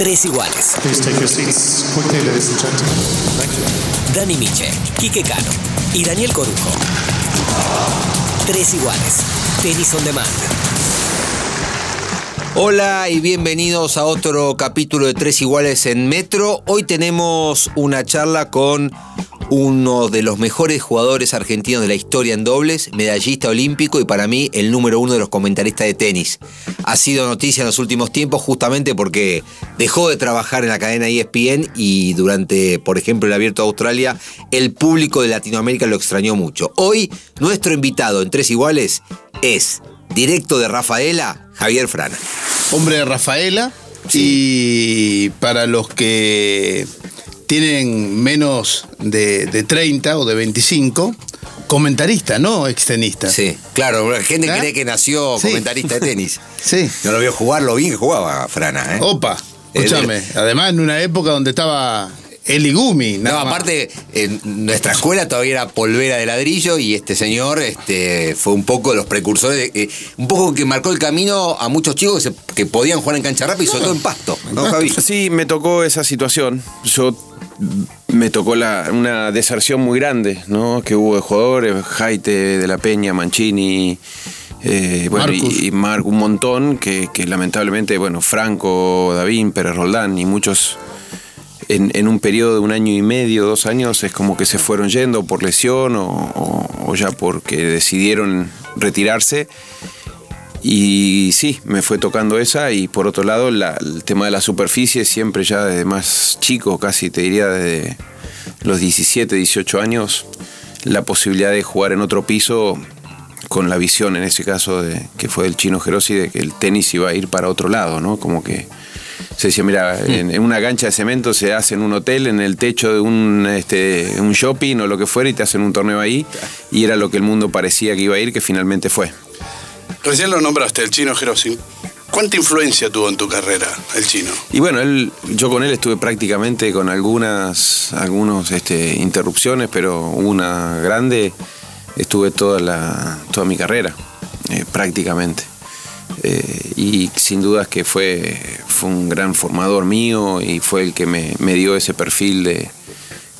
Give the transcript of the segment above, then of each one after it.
Tres iguales. Dani Miche, Quique Cano y Daniel Corujo. Tres iguales. Tenis on demand. Hola y bienvenidos a otro capítulo de Tres Iguales en Metro. Hoy tenemos una charla con uno de los mejores jugadores argentinos de la historia en dobles, medallista olímpico y para mí el número uno de los comentaristas de tenis. Ha sido noticia en los últimos tiempos justamente porque dejó de trabajar en la cadena ESPN y durante, por ejemplo, el Abierto de Australia, el público de Latinoamérica lo extrañó mucho. Hoy, nuestro invitado en Tres Iguales es, directo de Rafaela, Javier Frana. Hombre de Rafaela. Y para los que tienen menos de, de 30 o de 25, comentarista, no extenista. Sí, claro, la gente ¿Eh? cree que nació Sí. comentarista de tenis. Sí. No lo vio jugar lo bien que jugaba Frana, ¿eh? Opa, escúchame. Además, en una época donde estaba Eli Gumi. No, nada más. aparte, en nuestra escuela todavía era polvera de ladrillo y este señor este, fue un poco de los precursores, de- eh, un poco que marcó el camino a muchos chicos que, se- que podían jugar en cancha rápida y sobre todo en pasto. ¿no, Javi? Sí, me tocó esa situación. Yo me tocó la- una deserción muy grande, ¿no? Que hubo de jugadores, Jaite, De la Peña, Mancini, eh, bueno, y, y Marc, un montón, que, que lamentablemente, bueno, Franco, Davín, Pérez Roldán y muchos en, en un periodo de un año y medio, dos años, es como que se fueron yendo por lesión o, o- o ya porque decidieron retirarse. Y sí, me fue tocando esa y por otro lado la- el tema de la superficie siempre ya desde más chico, casi te diría desde los 17, 18 años, la posibilidad de jugar en otro piso con la visión en ese caso de que fue del chino Gerosi de que el tenis iba a ir para otro lado, ¿no? Como que se decía, mira, en, en una cancha de cemento se hace en un hotel, en el techo de un, este, un shopping o lo que fuera y te hacen un torneo ahí y era lo que el mundo parecía que iba a ir, que finalmente fue. Recién lo nombraste, el chino Jerosin. ¿Cuánta influencia tuvo en tu carrera el chino? Y bueno, él, yo con él estuve prácticamente con algunas algunos, este, interrupciones, pero una grande estuve toda, la, toda mi carrera, eh, prácticamente. Eh, y sin dudas que fue, fue un gran formador mío y fue el que me, me dio ese perfil de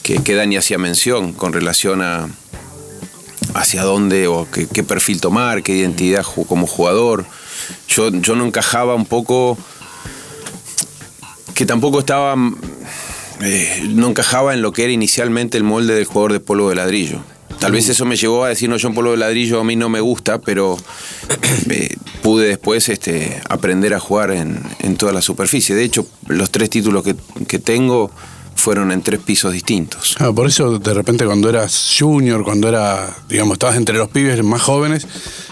que, que Dani hacía mención con relación a hacia dónde o qué, qué perfil tomar, qué identidad como jugador. Yo, yo no encajaba un poco que tampoco estaba eh, no encajaba en lo que era inicialmente el molde del jugador de polvo de ladrillo. Tal vez eso me llevó a decir, no, yo en polvo de ladrillo a mí no me gusta, pero eh, pude después este, aprender a jugar en, en toda la superficie. De hecho, los tres títulos que, que tengo fueron en tres pisos distintos. Ah, por eso de repente cuando eras junior, cuando era, digamos, estabas entre los pibes más jóvenes,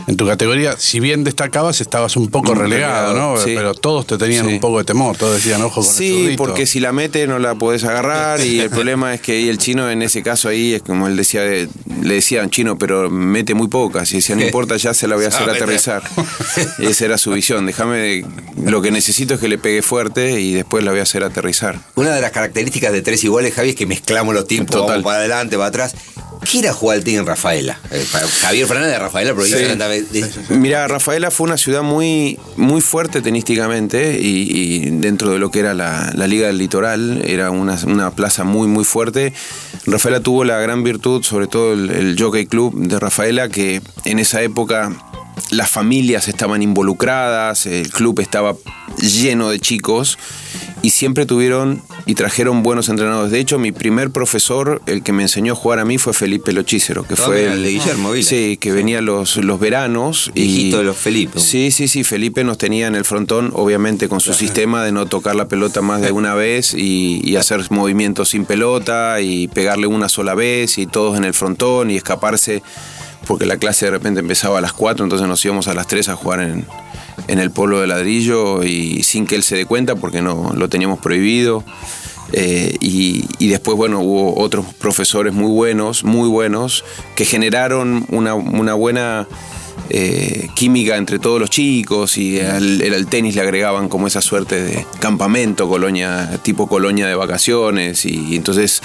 en tu categoría, si bien destacabas, estabas un poco Un relegado, relegado, ¿no? sí. Pero todos te tenían Sí. un poco de temor, todos decían, ojo con el Sí, zurdito". porque si la mete no la podés agarrar y el problema es que ahí el chino en ese caso ahí es como él decía, eh, le decían chino, pero mete muy pocas y decía, no importa, ya se la voy a hacer Ah, aterrizar. Esa era su visión, déjame, lo que necesito es que le pegue fuerte y después la voy a hacer aterrizar. Una de las características de tres iguales, Javi, es que mezclamos los tiempos, Total. vamos para adelante, para atrás. ¿Qué era jugar al tenis en Rafaela? Eh, Javier Fernández de Rafaela, tanta vez- de- Mira, Rafaela fue una ciudad muy, muy fuerte tenísticamente y, y dentro de lo que era la, la Liga del Litoral, era una, una plaza muy, muy fuerte. Rafaela tuvo la gran virtud, sobre todo el, el Jockey Club de Rafaela, que en esa época las familias estaban involucradas, el club estaba lleno de chicos y siempre tuvieron y trajeron buenos entrenadores. De hecho, mi primer profesor, el que me enseñó a jugar a mí, fue Felipe Lochícero, que fue el de Guillermo Vila. Sí, que venía los, los veranos. y- Viejito de los Felipe. Sí, sí, sí. Felipe nos tenía en el frontón, obviamente con su sistema de no tocar la pelota más de una vez y, y hacer movimientos sin pelota y pegarle una sola vez y todos en el frontón y escaparse, porque la clase de repente empezaba a las 4, entonces nos íbamos a las 3 a jugar en, en el polo de ladrillo y sin que él se dé cuenta porque no lo teníamos prohibido. Eh, y, y después, bueno, hubo otros profesores muy buenos, muy buenos, que generaron una, una buena eh, química entre todos los chicos y al, el- al tenis le agregaban como esa suerte de campamento, colonia, tipo colonia de vacaciones y, entonces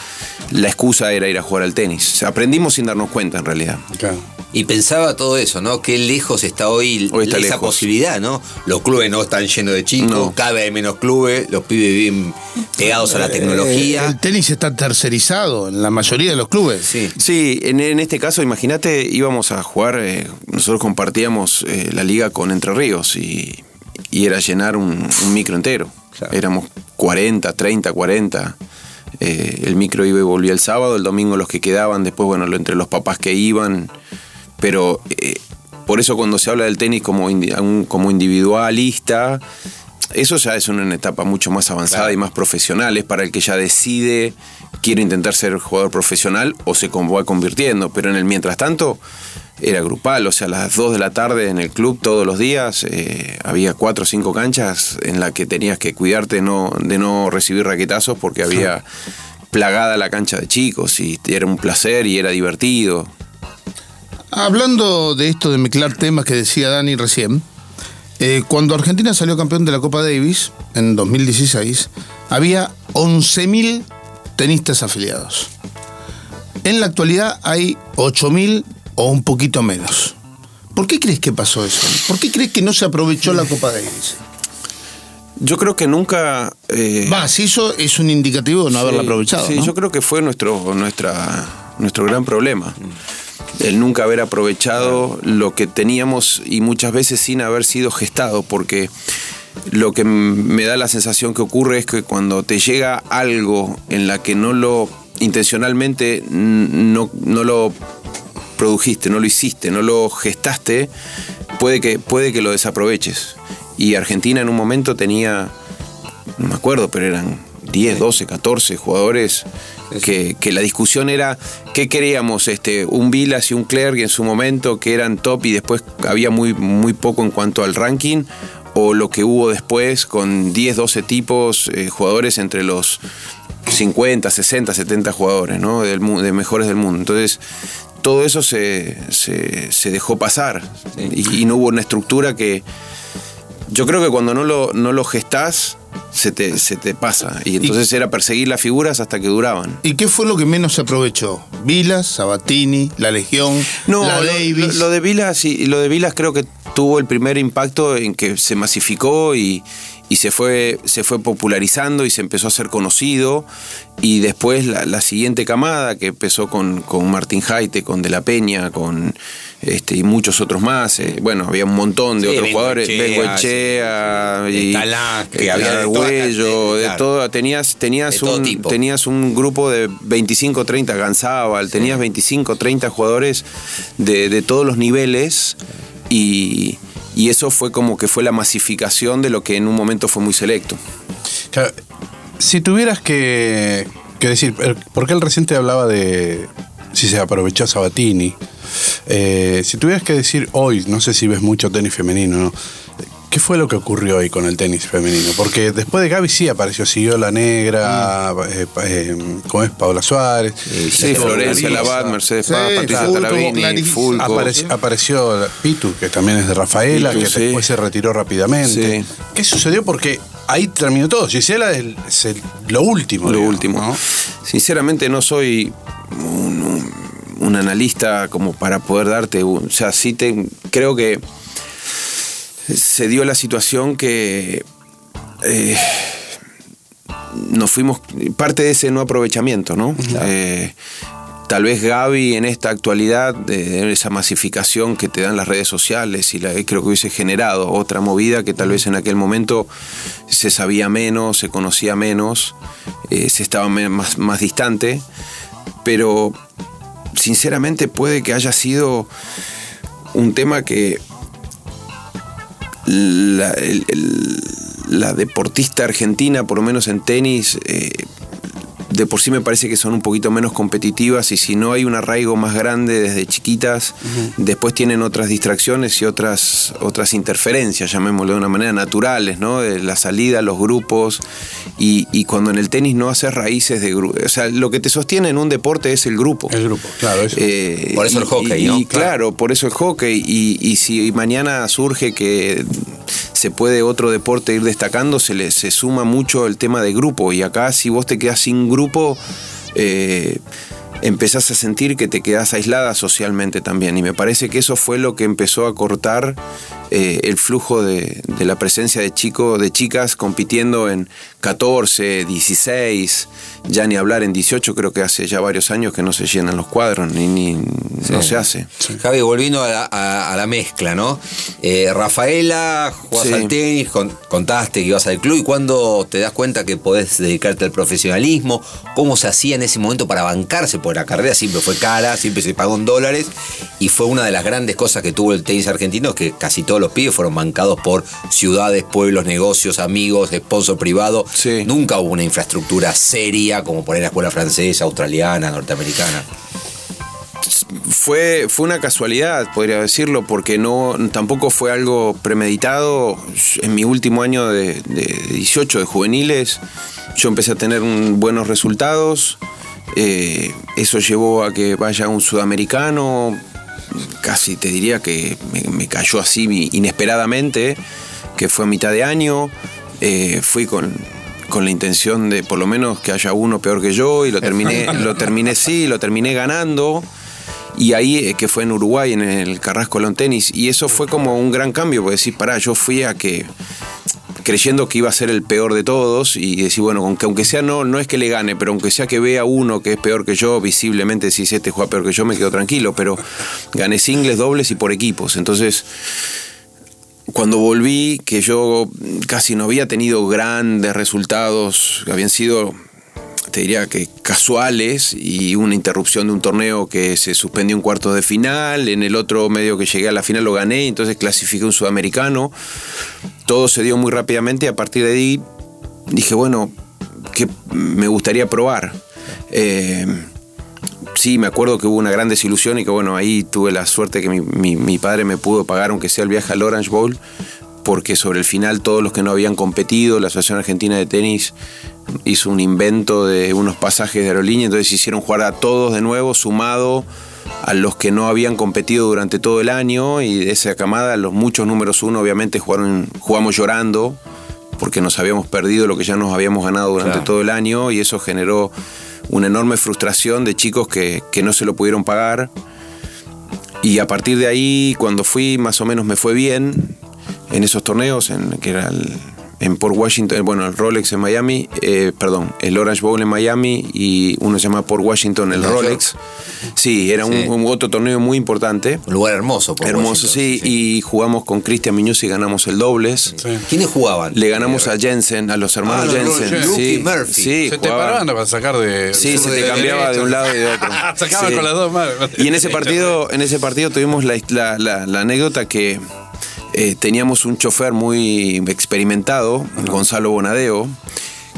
la excusa era ir a jugar al tenis. Aprendimos sin darnos cuenta en realidad. Claro. Y pensaba todo eso, ¿no? Qué lejos está hoy, Hoy está esa lejos. posibilidad, ¿no? Los clubes no están llenos de chicos, No. cada vez hay menos clubes, los pibes viven pegados a la Eh, tecnología. El tenis está tercerizado en la mayoría de los clubes. Sí. Sí, en, en este caso, imagínate, íbamos a jugar, eh, nosotros compartíamos eh, la liga con Entre Ríos y, y era llenar un, un micro entero. Claro. Éramos 40, 30, 40. Eh, el micro iba y volvía el sábado, el domingo los que quedaban, después, bueno, lo- entre los papás que iban. Pero eh, por eso cuando se habla del tenis como, indi- como individualista, eso ya es una etapa mucho más avanzada y más profesional. Es para el que ya decide, quiere intentar ser jugador profesional o se va convirtiendo. Pero en el mientras tanto, era grupal. O sea, a las 2 de la tarde en el club todos los días eh, había cuatro o cinco canchas en las que tenías que cuidarte no, de no recibir raquetazos porque había plagada la cancha de chicos y era un placer y era divertido. Hablando de esto de mezclar temas que decía Dani recién, eh, cuando Argentina salió campeón de la Copa Davis en 2016, había 11.000 tenistas afiliados. En la actualidad hay 8.000 o un poquito menos. ¿Por qué crees que pasó eso? ¿Por qué crees que no se aprovechó la Copa Davis? Yo creo que nunca... eh, Va, si eso es un indicativo de no haberla Sí, aprovechado. Sí, ¿no? yo creo que fue nuestro, nuestra, nuestro gran problema. El nunca haber aprovechado lo que teníamos y muchas veces sin haber sido gestado, porque lo que me da la sensación que ocurre es que cuando te llega algo en la que no lo intencionalmente no, no lo produjiste, no lo hiciste, no lo gestaste, puede que, puede que lo desaproveches. Y Argentina en un momento tenía, no me acuerdo, pero eran 10, 12, 14 jugadores que, que la discusión era qué queríamos, este, un Vilas y un Clerc en su momento que eran top y después había muy, muy poco en cuanto al ranking, o lo que hubo después con 10, 12 tipos, eh, jugadores entre los 50, 60, 70 jugadores, ¿no? Del, de mejores del mundo. Entonces, todo eso se, se- se dejó pasar y, y no hubo una estructura que... Yo creo que cuando no lo, no lo gestás, se te, se te pasa. Y entonces era perseguir las figuras hasta que duraban. ¿Y qué fue lo que menos se aprovechó? Vilas, Sabatini, la Legión, No, la lo, Davis. lo- lo de Vilas y lo de Vilas creo que tuvo el primer impacto en que se masificó y, y se fue se fue popularizando y se empezó a ser conocido y después la, la siguiente camada que empezó con, con Martín Jaite, con De la Peña, con este y muchos otros más, eh, bueno había un montón de Sí, otros jugadores, Bengoechea, Bengoechea sí. y Talán, que eh, había de de claro. todo, tenías tenías De un tenías un grupo de 25, 30, Ganzábal, tenías 25, 30 jugadores de, de todos los niveles y, y eso fue como que fue la masificación de lo que en un momento fue muy selecto. Claro, si tuvieras que, que decir, porque él reciente hablaba de si se aprovechó Sabatini, Eh, si tuvieras que decir hoy, no sé si ves mucho tenis femenino, ¿no? ¿Qué fue lo que ocurrió hoy con el tenis femenino? Porque después de Gaby sí apareció, siguió la negra, eh, eh, ¿cómo es? Paula Suárez. Sí, Florencia. Labat, Mercedes Sí, Paz, Patricia Clarisa. Fulco. Apareció, apareció Pitu, que también es de Rafaela, Pitu, que sí. después se retiró rápidamente. Sí. ¿Qué sucedió? Porque ahí terminó todo. Gisela es, el- es el- lo último. Lo digamos, último. ¿no? Sinceramente no soy un, analista como para poder darte, un- o sea, sí te, creo que se dio la situación que eh, nos fuimos, parte de ese no aprovechamiento, ¿no? Eh, tal vez Gaby en esta actualidad, de esa masificación que te dan las redes sociales y la, creo que hubiese generado otra movida que tal vez en aquel momento se sabía menos, se conocía menos, eh, se estaba más, más distante, pero sinceramente puede que haya sido un tema que la, la deportista argentina, por lo menos en tenis, eh, de por sí me parece que son un poquito menos competitivas y si no hay un arraigo más grande desde chiquitas, después tienen otras distracciones y otras, otras interferencias, llamémoslo de una manera, naturales, ¿no? De la salida, los grupos y, y cuando en el tenis no haces raíces de grupo, o sea, lo que te sostiene en un deporte es el grupo. El grupo, claro. Eso. Eh, Por eso el hockey, y- ¿no? y claro, por eso el hockey. Y, y si mañana surge que se puede otro deporte ir destacando, se le se suma mucho el tema de grupo. Y acá, si vos te quedas sin grupo, eh, empezás a sentir que te quedás aislada socialmente también. Y me parece que eso fue lo que empezó a cortar eh, el flujo de, de la presencia de chicos, de chicas compitiendo en 14, 16, ya ni hablar en 18, creo que hace ya varios años que no se llenan los cuadros, ni, ni no se hace. Javi, volviendo a la, a- a la mezcla, ¿no? Eh, Rafaela, jugás Sí. al tenis, con- contaste que ibas al club y cuándo te das cuenta que podés dedicarte al profesionalismo, cómo se hacía en ese momento para bancarse, porque la carrera siempre fue cara, siempre se pagó en dólares y fue una de las grandes cosas que tuvo el tenis argentino, que casi todos los pibes fueron bancados por ciudades, pueblos, negocios, amigos, sponsor privado. Sí. Nunca hubo una infraestructura seria como poner la escuela francesa, australiana, norteamericana. Fue, fue una casualidad, podría decirlo, porque no tampoco fue algo premeditado. En mi último año de, de 18 de juveniles, yo empecé a tener un- buenos resultados. Eh, eso llevó a que vaya un sudamericano, casi te diría que me, me cayó así inesperadamente, que fue a mitad de año. Eh, fui con, con la intención de por lo menos que haya uno peor que yo y lo terminé, lo terminé sí, lo terminé ganando. Y ahí, eh, que fue en Uruguay, en el Carrasco Lawn Tennis, y eso fue como un gran cambio, porque decir, pará, yo fui a que creyendo que iba a ser el peor de todos y decir, bueno, aunque, aunque sea no, no es que le gane, pero aunque sea que vea uno que es peor que yo, visiblemente si este juega peor que yo, me quedo tranquilo, pero gané singles, dobles y por equipos. Entonces, cuando volví, que yo casi no había tenido grandes resultados, habían sido, te diría que casuales, y una interrupción de un torneo que se suspendió en cuartos de final, en el otro medio que llegué a la final lo gané, entonces clasifiqué un sudamericano, todo se dio muy rápidamente y a partir de ahí dije, bueno, que me gustaría probar. Eh, sí, me acuerdo que hubo una gran desilusión y que bueno, ahí tuve la suerte que mi, mi- mi padre me pudo pagar, aunque sea el viaje al Orange Bowl, porque sobre el final todos los que no habían competido, la Asociación Argentina de Tenis hizo un invento de unos pasajes de aerolínea, entonces hicieron jugar a todos de nuevo, sumado a los que no habían competido durante todo el año y de esa camada los muchos números uno obviamente jugaron, jugamos llorando porque nos habíamos perdido lo que ya nos habíamos ganado durante Claro. todo el año y eso generó una enorme frustración de chicos que, que no se lo pudieron pagar. Y a partir de ahí, cuando fui, más o menos me fue bien en esos torneos, en, que era el- en Port Washington, bueno, el Rolex en Miami, eh, perdón, el Orange Bowl en Miami y uno se llama Port Washington, el Nueva Rolex. Sí, era un- Sí. Un, otro torneo muy importante. Un lugar hermoso. por Hermoso, sí, y jugamos con Cristian Muñoz y ganamos el dobles. Sí. ¿Quiénes jugaban? Le ganamos a Jensen, a los hermanos Ah, los Jensen. Luke sí, y Murphy. sí, se te paraban para sacar de. Sí, se te de cambiaba de un lado y de otro. Sacaban Sí. con las dos manos. Y en ese partido, en ese partido tuvimos la, la- la- la anécdota que eh, teníamos un chofer muy experimentado, Gonzalo Bonadeo,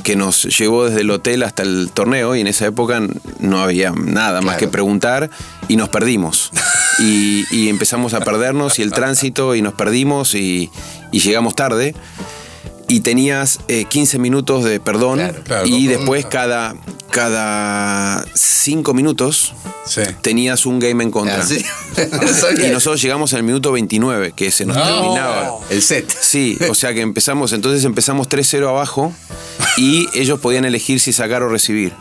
que nos llevó desde el hotel hasta el torneo y en esa época no había nada más que preguntar y nos perdimos. Y, y empezamos a perdernos y el tránsito y nos perdimos y, y llegamos tarde. Y tenías eh, 15 minutos de perdón Claro, claro. y después cada, cada 5 minutos Sí. tenías un game en contra. Ah, sí. Y nosotros llegamos al minuto 29, que se nos No. terminaba. El set. Sí, o sea que empezamos, entonces empezamos 3-0 abajo y ellos podían elegir si sacar o recibir.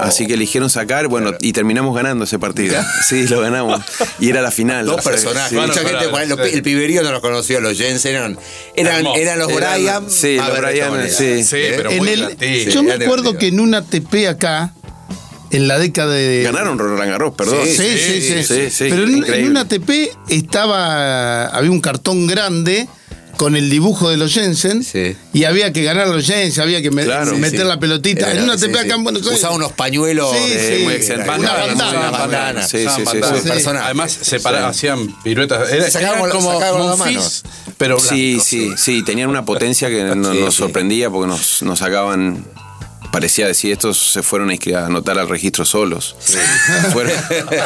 Así que eligieron sacar, bueno, y terminamos ganando ese partido. Sí, lo ganamos. Y era la final. Dos personajes. sí. Mucha gente, el piberío no los conocía, los Jensen eran, eran, eran los Eran- Sí, a los ver de esta Brian, manera. sí. Sí, ¿Eh? pero En muy el- divertido. yo me acuerdo que en una TP acá, en la década de. Ganaron Roland Garros, perdón. Sí, sí, sí. sí, sí, sí, Pero en, en una TP estaba. Había un cartón grande con el dibujo de los Jensen. Sí. Y había que ganar los Jensen, había que me- Claro, sí, meter sí. la pelotita. Era- en una sí, TP sí. acá en Buenos Aires. Usaba unos pañuelos Sí, de- sí. muy de- excelente. Una bandana, bandana. Sí. Además, hacían piruetas. Era, Sacaban como, las manos. pero Sí, blanco. sí, sí, tenían una potencia que no- Sí, nos sí. sorprendía porque nos, nos sacaban parecía decir, estos se fueron a anotar al registro solos. Fueron-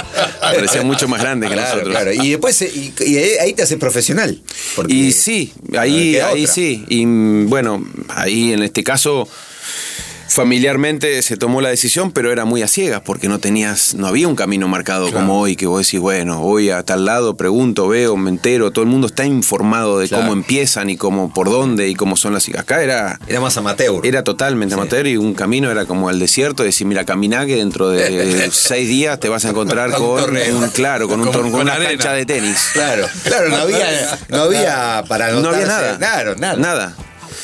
parecía mucho más grande que Claro, nosotros. claro. Y después, eh, y, y ahí te haces profesional. Y sí, ahí, ahí otra. sí. Y bueno, ahí en este caso familiarmente se tomó la decisión, pero era muy a ciegas porque no tenías, no había un camino marcado como hoy que vos decís, bueno, voy a tal lado, pregunto, veo, me entero, todo el mundo está informado de Claro. cómo empiezan y cómo por dónde y cómo son las acá era Era más amateur. era totalmente amateur y un camino era como al desierto, decir, mira, caminá que dentro de seis días te vas a encontrar con torneo. un, claro, con un Con- con una cancha de tenis. Claro, claro, no había, no había para No había nada. Claro, nada. Nada.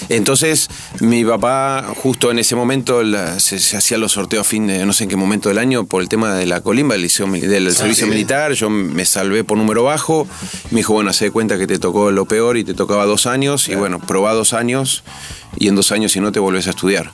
Entonces, mi papá, justo en ese momento, la- se, se hacían los sorteos a fin de no sé en qué momento del año por el tema de la colimba del, liceo del servicio militar. Yo me salvé por número bajo. Me dijo, bueno, se de cuenta que te tocó lo peor y te tocaba dos años. Y bueno, probá dos años y en dos años, si no, te volvés a estudiar.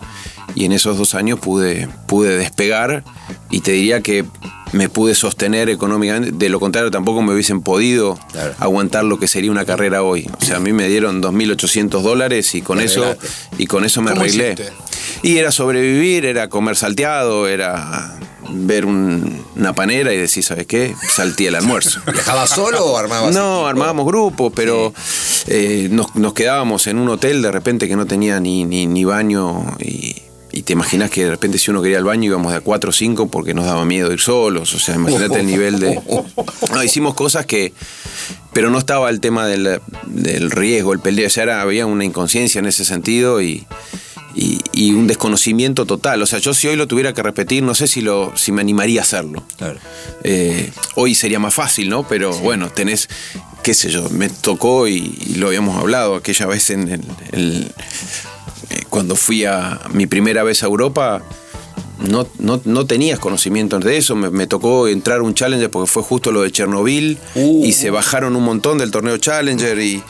Y en esos dos años pude, pude despegar y te diría que me pude sostener económicamente. De lo contrario, tampoco me hubiesen podido Claro. aguantar lo que sería una carrera hoy. O sea, a mí me dieron 2.800 dólares y con eso arreglaste. y con eso me ¿Cómo arreglé. hiciste? Y era sobrevivir, era comer salteado, era ver un- una panera y decir, ¿sabes qué? Salté el almuerzo. ¿Viajabas solo o armabas? No, equipo? armábamos grupos, pero eh, nos, nos quedábamos en un hotel de repente que no tenía ni, ni, ni baño y, y te imaginas que de repente si uno quería el baño íbamos de a cuatro o cinco porque nos daba miedo ir solos, o sea, imagínate el nivel de... No, hicimos cosas que... Pero no estaba el tema del, del riesgo, el peligro, o sea, era- había una inconsciencia en ese sentido y, y, y un desconocimiento total. O sea, yo si hoy lo tuviera que repetir, no sé si, lo, si me animaría a hacerlo. Claro. Eh, hoy sería más fácil, ¿no? Pero bueno, tenés, qué sé yo, me tocó y, y lo habíamos hablado aquella vez en el, el- cuando fui a mi primera vez a Europa. No, no, no tenías conocimiento de eso, me, me tocó entrar a un Challenger porque fue justo lo de Chernobyl Uh. y se bajaron un montón del torneo Challenger y,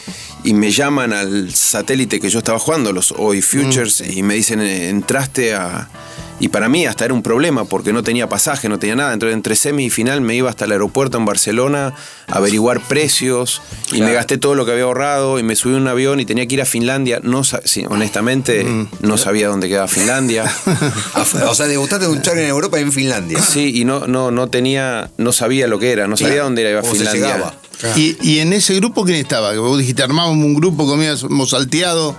y me llaman al satélite que yo estaba jugando, los OI Futures, y me dicen, eh, entraste a... Y para mí hasta era un problema porque no tenía pasaje, no tenía nada. Entonces entre semi y final me iba hasta el aeropuerto en Barcelona a averiguar precios y me gasté todo lo que había ahorrado y me subí a un avión y tenía que ir a Finlandia. No, sí, honestamente no sabía dónde quedaba Finlandia. O sea, degustaste un charla en Europa y en Finlandia. Sí, y no, no, no tenía, no sabía lo que era, no sabía Claro. dónde era ¿Cómo se Finlandia. llegaba? Y, y en ese grupo, ¿quién estaba? Que vos dijiste, armábamos un grupo, comíamos salteado.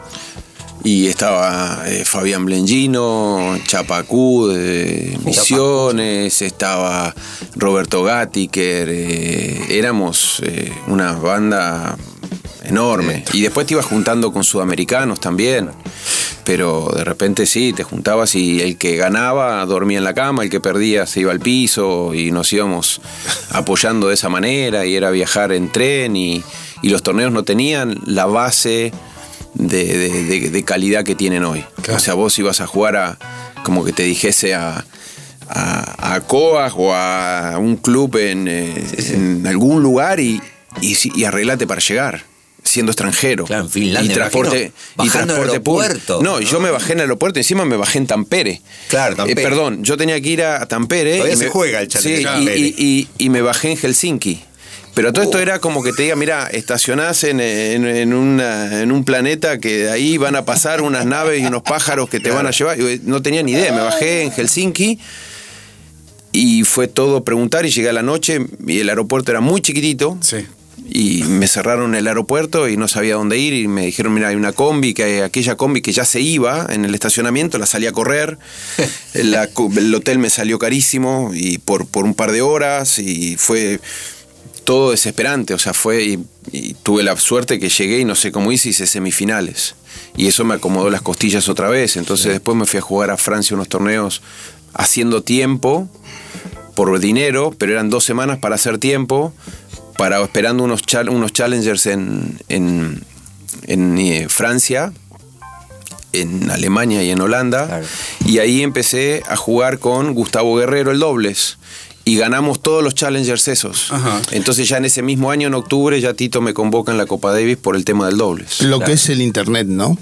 Y estaba eh, Fabián Blengino, Chapacú de Misiones, estaba Roberto Gattiker, eh, éramos eh, una banda enorme. Y después te ibas juntando con sudamericanos también. Pero de repente sí, te juntabas y el que ganaba dormía en la cama, el que perdía se iba al piso y nos íbamos apoyando de esa manera y era viajar en tren y, y los torneos no tenían la base de, de- de- de calidad que tienen hoy. O sea, vos ibas a jugar a, como que te dijese a, a, a Coag o a un club en, eh, en algún lugar y, y, y arreglate para llegar. Siendo extranjero. Claro, en Finlandia, Y transporte, imagino, y transporte aeropuerto. No, yo me bajé en el aeropuerto, encima me bajé en Tampere. Claro, Tampere. Eh, perdón, yo tenía que ir a Tampere. Todavía y se me- juega el Sí, y- y- y me bajé en Helsinki. Pero todo Uh. esto era como que te diga, mira, estacionás en, en- en una- en un planeta que de ahí van a pasar unas naves y unos pájaros que te van a llevar. Yo no tenía ni idea, me bajé en Helsinki y fue todo preguntar y llegué a la noche y el aeropuerto era muy chiquitito. Sí. Y me cerraron el aeropuerto y no sabía dónde ir y me dijeron, mira, hay una combi, que hay aquella combi que ya se iba en el estacionamiento, la salí a correr, La el hotel me salió carísimo y por, por un par de horas y fue todo desesperante, o sea, fue y, y tuve la suerte que llegué y no sé cómo hice, hice semifinales. Y eso me acomodó las costillas otra vez, entonces después me fui a jugar a Francia unos torneos haciendo tiempo por dinero, pero eran dos semanas para hacer tiempo, para esperando unos, chal- unos challengers en, en, en, eh, Francia, en Alemania y en Holanda. Claro. Y ahí empecé a jugar con Gustavo Guerrero el dobles. Y ganamos todos los challengers esos. Ajá. Entonces ya en ese mismo año, en octubre, ya Tito me convoca en la Copa Davis por el tema del dobles. Lo que es el internet, ¿no?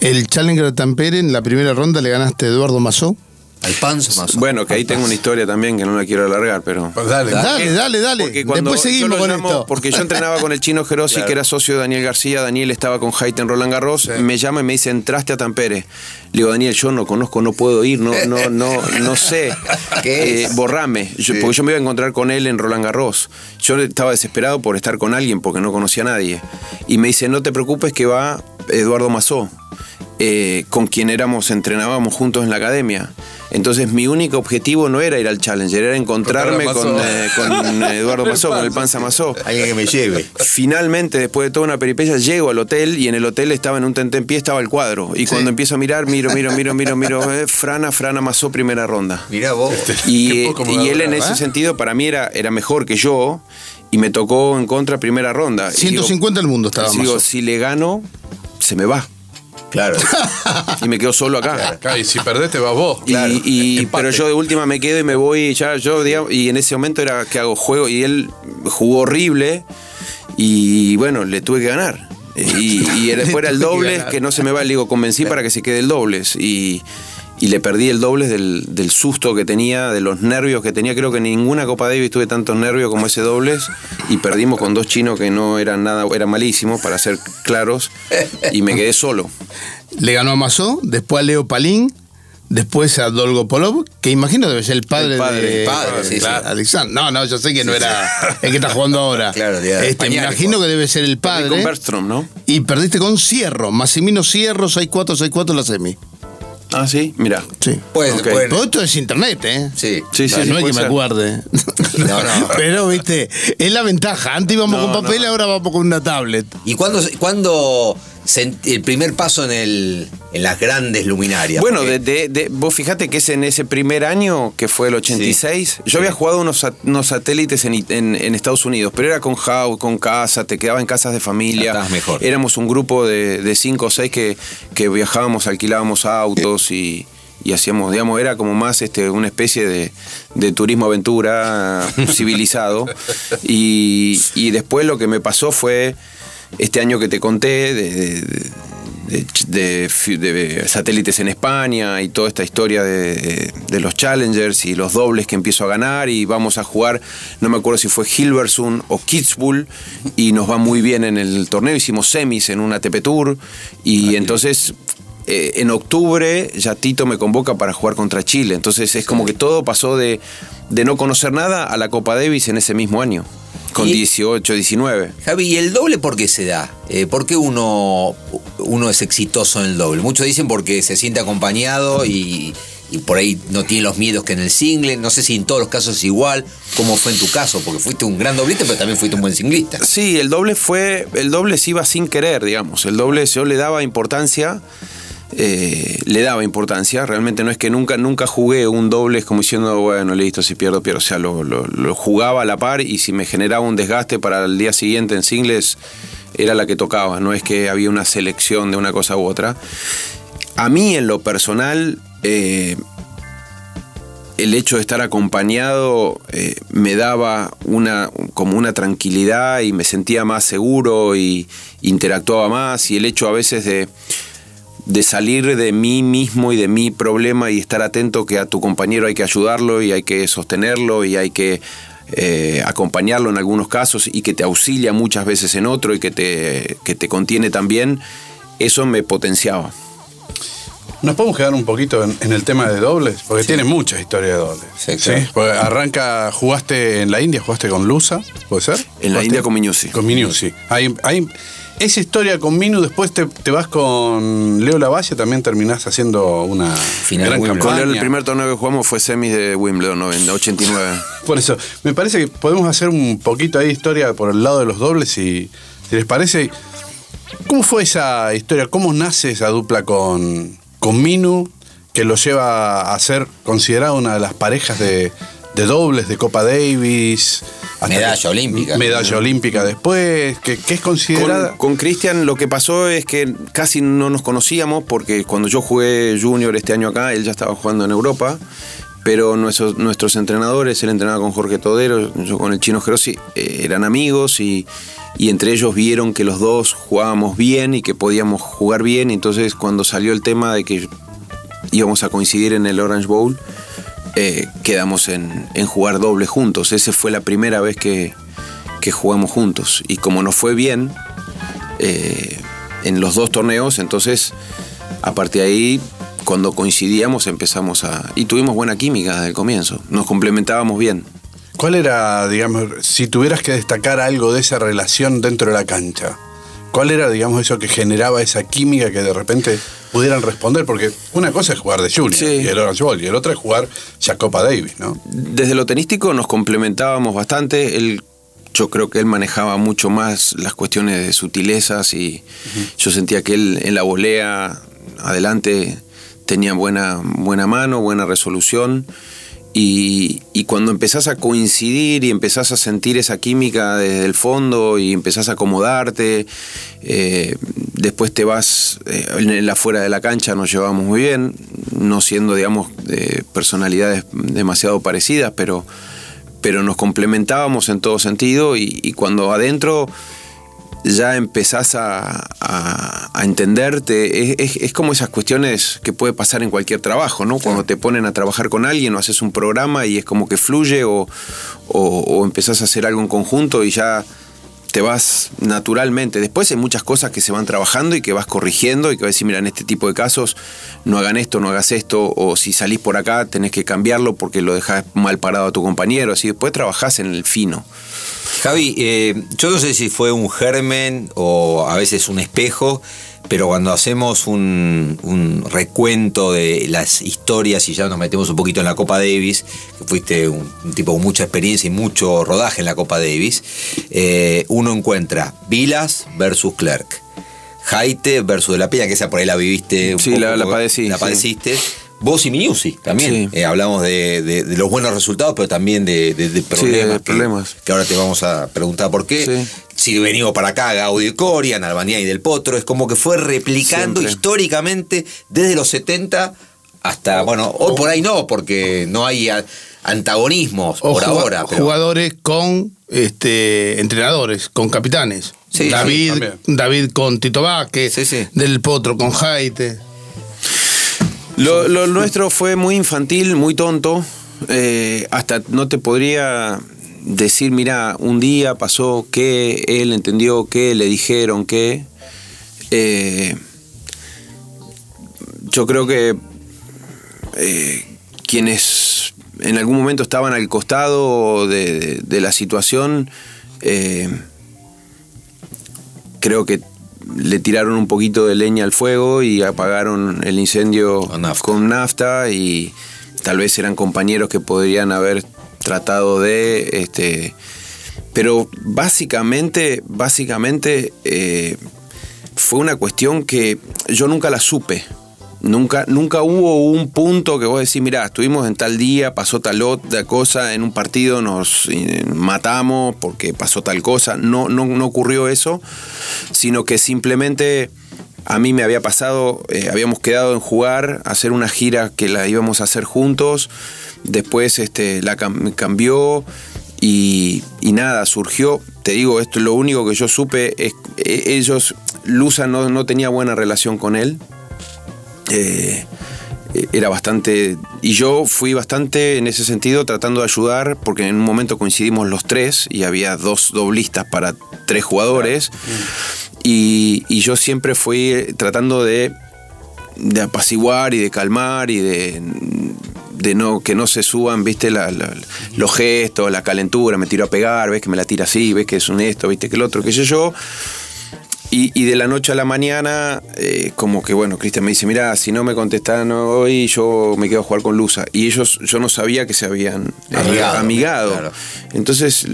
El Challenger de Tampere, en la primera ronda le ganaste a Eduardo Mazó. Al panzo más. Bueno, que ahí tengo una historia también que no la quiero alargar, pero. Pues dale. Dale, dale, dale. Porque cuando Después seguimos yo lo con llamo- esto. Porque yo entrenaba con el chino Gerosi, que era socio de Daniel García. Daniel estaba con Haiten Roland Garros. Me llama y me dice, entraste a Tampere. Le digo, Daniel, yo no conozco, no puedo ir, no, no, no, no sé. ¿Qué es? Eh, borrame. Yo- Porque yo me iba a encontrar con él en Roland Garros. Yo estaba desesperado por estar con alguien porque no conocía a nadie. Y me dice, no te preocupes que va Eduardo Mazó, eh, con quien éramos, entrenábamos juntos en la academia. Entonces mi único objetivo no era ir al Challenger, era encontrarme con, eh, con Eduardo Mazó, con el Panza Mazó. Alguien que me lleve. Finalmente, después de toda una peripecia, llego al hotel y en el hotel estaba en un tentempié, estaba el cuadro. Y cuando empiezo a mirar, miro, miro, miro, miro, miro, eh, Frana, Frana Mazó, primera ronda. Mirá vos. Y, me y él en ese ¿eh? sentido para mí era, era mejor que yo y me tocó en contra primera ronda. Y digo- 150 el mundo estaba y digo, si le gano, se me va. Claro. Y me quedo solo acá. Acá, y si perdés te vas vos. Y- y, Empate. pero yo de última me quedo y me voy ya yo digamos, y en ese momento era que hago juego y él jugó horrible y bueno le tuve que ganar y, después era el que doble que no se me va le digo convencí para que se quede el dobles y, y le perdí el dobles del, del susto que tenía de los nervios que tenía creo que en ninguna Copa Davis tuve tantos nervios como ese dobles y perdimos con dos chinos que no eran nada eran malísimos para ser claros y me quedé solo Le ganó a Mazó, después a Leo Palín, después a Dolgo Polov, que imagino debe ser el padre, El padre, de el padre, sí. Alexander. No, no, yo sé que no era el que está jugando ahora. Claro, de- este, me imagino que debe ser el Perdí con padre. Bergstrom ¿no? Y perdiste con Cierro, Massimino Cierro, 6-4, 6-4 en la semi. Ah sí mira Sí. Pues, Ok. bueno, Todo esto es internet, ¿eh? sí. Sí, sí, no sí, es que me acuerde. No, no. Pero, viste, es la ventaja. Antes íbamos No, con papel, no. ahora vamos con una tablet. ¿Y cuándo, cuándo el primer paso en, el, en las grandes luminarias? Bueno, de, de- de- vos fijate que es en ese primer año, que fue el 86, yo había jugado unos, unos satélites en, en- en Estados Unidos, pero era con house, con casa, te quedaba en casas de familia. Mejor. Éramos un grupo de, de cinco o seis que, que viajábamos, alquilábamos autos y, y hacíamos, digamos, era como más este, una especie de, de turismo aventura civilizado. Y, y después lo que me pasó fue este año que te conté de, de- de- satélites en España y toda esta historia de, los challengers y los dobles que empiezo a ganar y vamos a jugar, no me acuerdo si fue Hilversum o Kitzbühel y nos va muy bien en el torneo, hicimos semis en una ATP Tour y entonces eh, en octubre ya Tito me convoca para jugar contra Chile, entonces es como que todo pasó de, de no conocer nada a la Copa Davis en ese mismo año, con Y- 18, 19. Javi, ¿y el doble por qué se da? Eh, ¿Por qué uno, uno es exitoso en el doble? Muchos dicen porque se siente acompañado y, y por ahí no tiene los miedos que en el single. No sé si en todos los casos es igual. ¿Cómo fue en tu caso? Porque fuiste un gran doblista, pero también fuiste un buen singlista. Sí, el doble fue, el doble se iba sin querer, digamos. El doble yo le daba importancia, eh, le daba importancia. Realmente no es que nunca, nunca jugué un doble es como diciendo, bueno, listo, si pierdo, pierdo. O sea, lo jugaba a la par y si me generaba un desgaste para el día siguiente en singles, era la que tocaba. No es que había una selección de una cosa u otra. A mí, en lo personal, eh, el hecho de estar acompañado eh, me daba una como una tranquilidad y me sentía más seguro y interactuaba más y el hecho a veces de de salir de mí mismo y de mi problema y estar atento que a tu compañero hay que ayudarlo y hay que sostenerlo y hay que eh, acompañarlo en algunos casos y que te auxilia muchas veces en otro y que te, que te contiene también, eso me potenciaba. Nos podemos quedar un poquito en, en el tema de dobles, porque tiene mucha historia de dobles. Sí, claro. Porque arranca, jugaste en la India, jugaste con Lusa, ¿puede ser? En la. India con Miñuzzi. Con Minu, sí. Hay, hay- esa historia con Minu, después te, te vas con Leo Lavalle, también terminás haciendo una Final gran Wimbledon. Con campaña. Leo, el primer torneo que jugamos fue semis de Wimbledon, ¿no? en 89. Por eso, me parece que podemos hacer un poquito ahí de historia por el lado de los dobles y si les parece, ¿cómo fue esa historia? ¿Cómo nace esa dupla con, con Minu que lo lleva a ser considerada una de las parejas de, de dobles de Copa Davis? hasta Medalla que- olímpica. Medalla olímpica después, que, que es considerada... Con- Cristian lo que pasó es que casi no nos conocíamos porque cuando yo jugué junior este año acá, él ya estaba jugando en Europa, pero nuestros, nuestros entrenadores, él entrenaba con Jorge Todero, yo con el chino Gerosi, eh, eran amigos y, y entre ellos vieron que los dos jugábamos bien y que podíamos jugar bien, entonces cuando salió el tema de que íbamos a coincidir en el Orange Bowl, eh, quedamos en, jugar doble juntos. Esa fue la primera vez que, que jugamos juntos. Y como nos fue bien eh, en los dos torneos, entonces a partir de ahí, cuando coincidíamos, empezamos a. Y tuvimos buena química desde el comienzo. Nos complementábamos bien. ¿Cuál era, digamos, si tuvieras que destacar algo de esa relación dentro de la cancha? ¿Cuál era, digamos, eso que generaba esa química que de repente pudieran responder? Porque una cosa es jugar de Junior Sí. y el Orange Bowl, y el otra es jugar ya Copa Davis, ¿no? Desde lo tenístico nos complementábamos bastante. Él, yo creo que él manejaba mucho más las cuestiones de sutilezas y yo sentía que él en la volea adelante tenía buena, buena mano, buena resolución. Y, cuando empezás a coincidir y empezás a sentir esa química desde el fondo y empezás a acomodarte, eh, después te vas eh, en la fuera de la cancha, nos llevamos muy bien, no siendo, digamos, de personalidades demasiado parecidas, pero, pero nos complementábamos en todo sentido y cuando adentro ya empezás a, a- a entenderte. Es, es- es como esas cuestiones que puede pasar en cualquier trabajo, ¿no? Cuando te ponen a trabajar con alguien o haces un programa y es como que fluye o, o- o empezás a hacer algo en conjunto y ya te vas naturalmente. Después hay muchas cosas que se van trabajando y que vas corrigiendo y que vas a decir, mira, en este tipo de casos no hagan esto, no hagas esto, o si salís por acá tenés que cambiarlo porque lo dejas mal parado a tu compañero. Así después trabajás en el fino. Javi, eh, yo no sé si fue un germen o a veces un espejo, pero cuando hacemos un, un recuento de las historias y ya nos metemos un poquito en la Copa Davis, que fuiste un, un tipo con mucha experiencia y mucho rodaje en la Copa Davis, eh, uno encuentra Vilas versus Clerk. Jaite versus De La Peña, que esa por ahí la viviste un Sí, la- la padecí, La sí. Vos y Minusi también. Sí. Eh, hablamos de, de- de los buenos resultados, pero también de, problemas. de que- problemas. que ahora te vamos a preguntar por qué. Sí. Si venimos para acá, Gaudio y Corian, Albanía y Del Potro, es como que fue replicando Siempre. históricamente desde los 70 hasta, bueno, hoy por ahí no, porque no hay antagonismos O por ahora. pero- jugadores con este entrenadores, con capitanes. Sí, sí, David. David con Tito Vázquez, Sí, sí. Del Potro con Jaite. Lo, lo nuestro fue muy infantil, muy tonto. eh, hasta no te podría decir, mira, un día pasó que él entendió que le dijeron que. eh, yo creo que eh, quienes en algún momento estaban al costado de, de- de la situación, creo que le tiraron un poquito de leña al fuego y apagaron el incendio Con nafta. con nafta y tal vez eran compañeros que podrían haber tratado de este pero básicamente básicamente eh, fue una cuestión que yo nunca la supe Nunca, nunca hubo un punto que vos decís, mirá, estuvimos en tal día, pasó tal otra cosa, en un partido nos eh, matamos porque pasó tal cosa. No, no, no ocurrió eso, sino que simplemente a mí me había pasado, eh, habíamos quedado en jugar, hacer una gira que la íbamos a hacer juntos, después este, la cam- cambió y, y nada, surgió, te digo, esto lo único que yo supe es eh, ellos, Lusa no, no tenía buena relación con él, eh, era bastante. Y yo fui bastante en ese sentido tratando de ayudar, porque en un momento coincidimos los tres y había dos doblistas para tres jugadores. Y, y yo siempre fui tratando de, de apaciguar y de calmar y de, de no que no se suban, viste, la- la- los gestos, la calentura, me tiro a pegar, ves que me la tira así, ves que es un esto, viste que el otro, qué sé yo. Y, y de la noche a la mañana, eh, como que bueno, Cristian me dice, mira, si no me contestan hoy, yo me quedo a jugar con Lusa. Y ellos, yo no sabía que se habían eh, Amigado, amigado. claro. Entonces,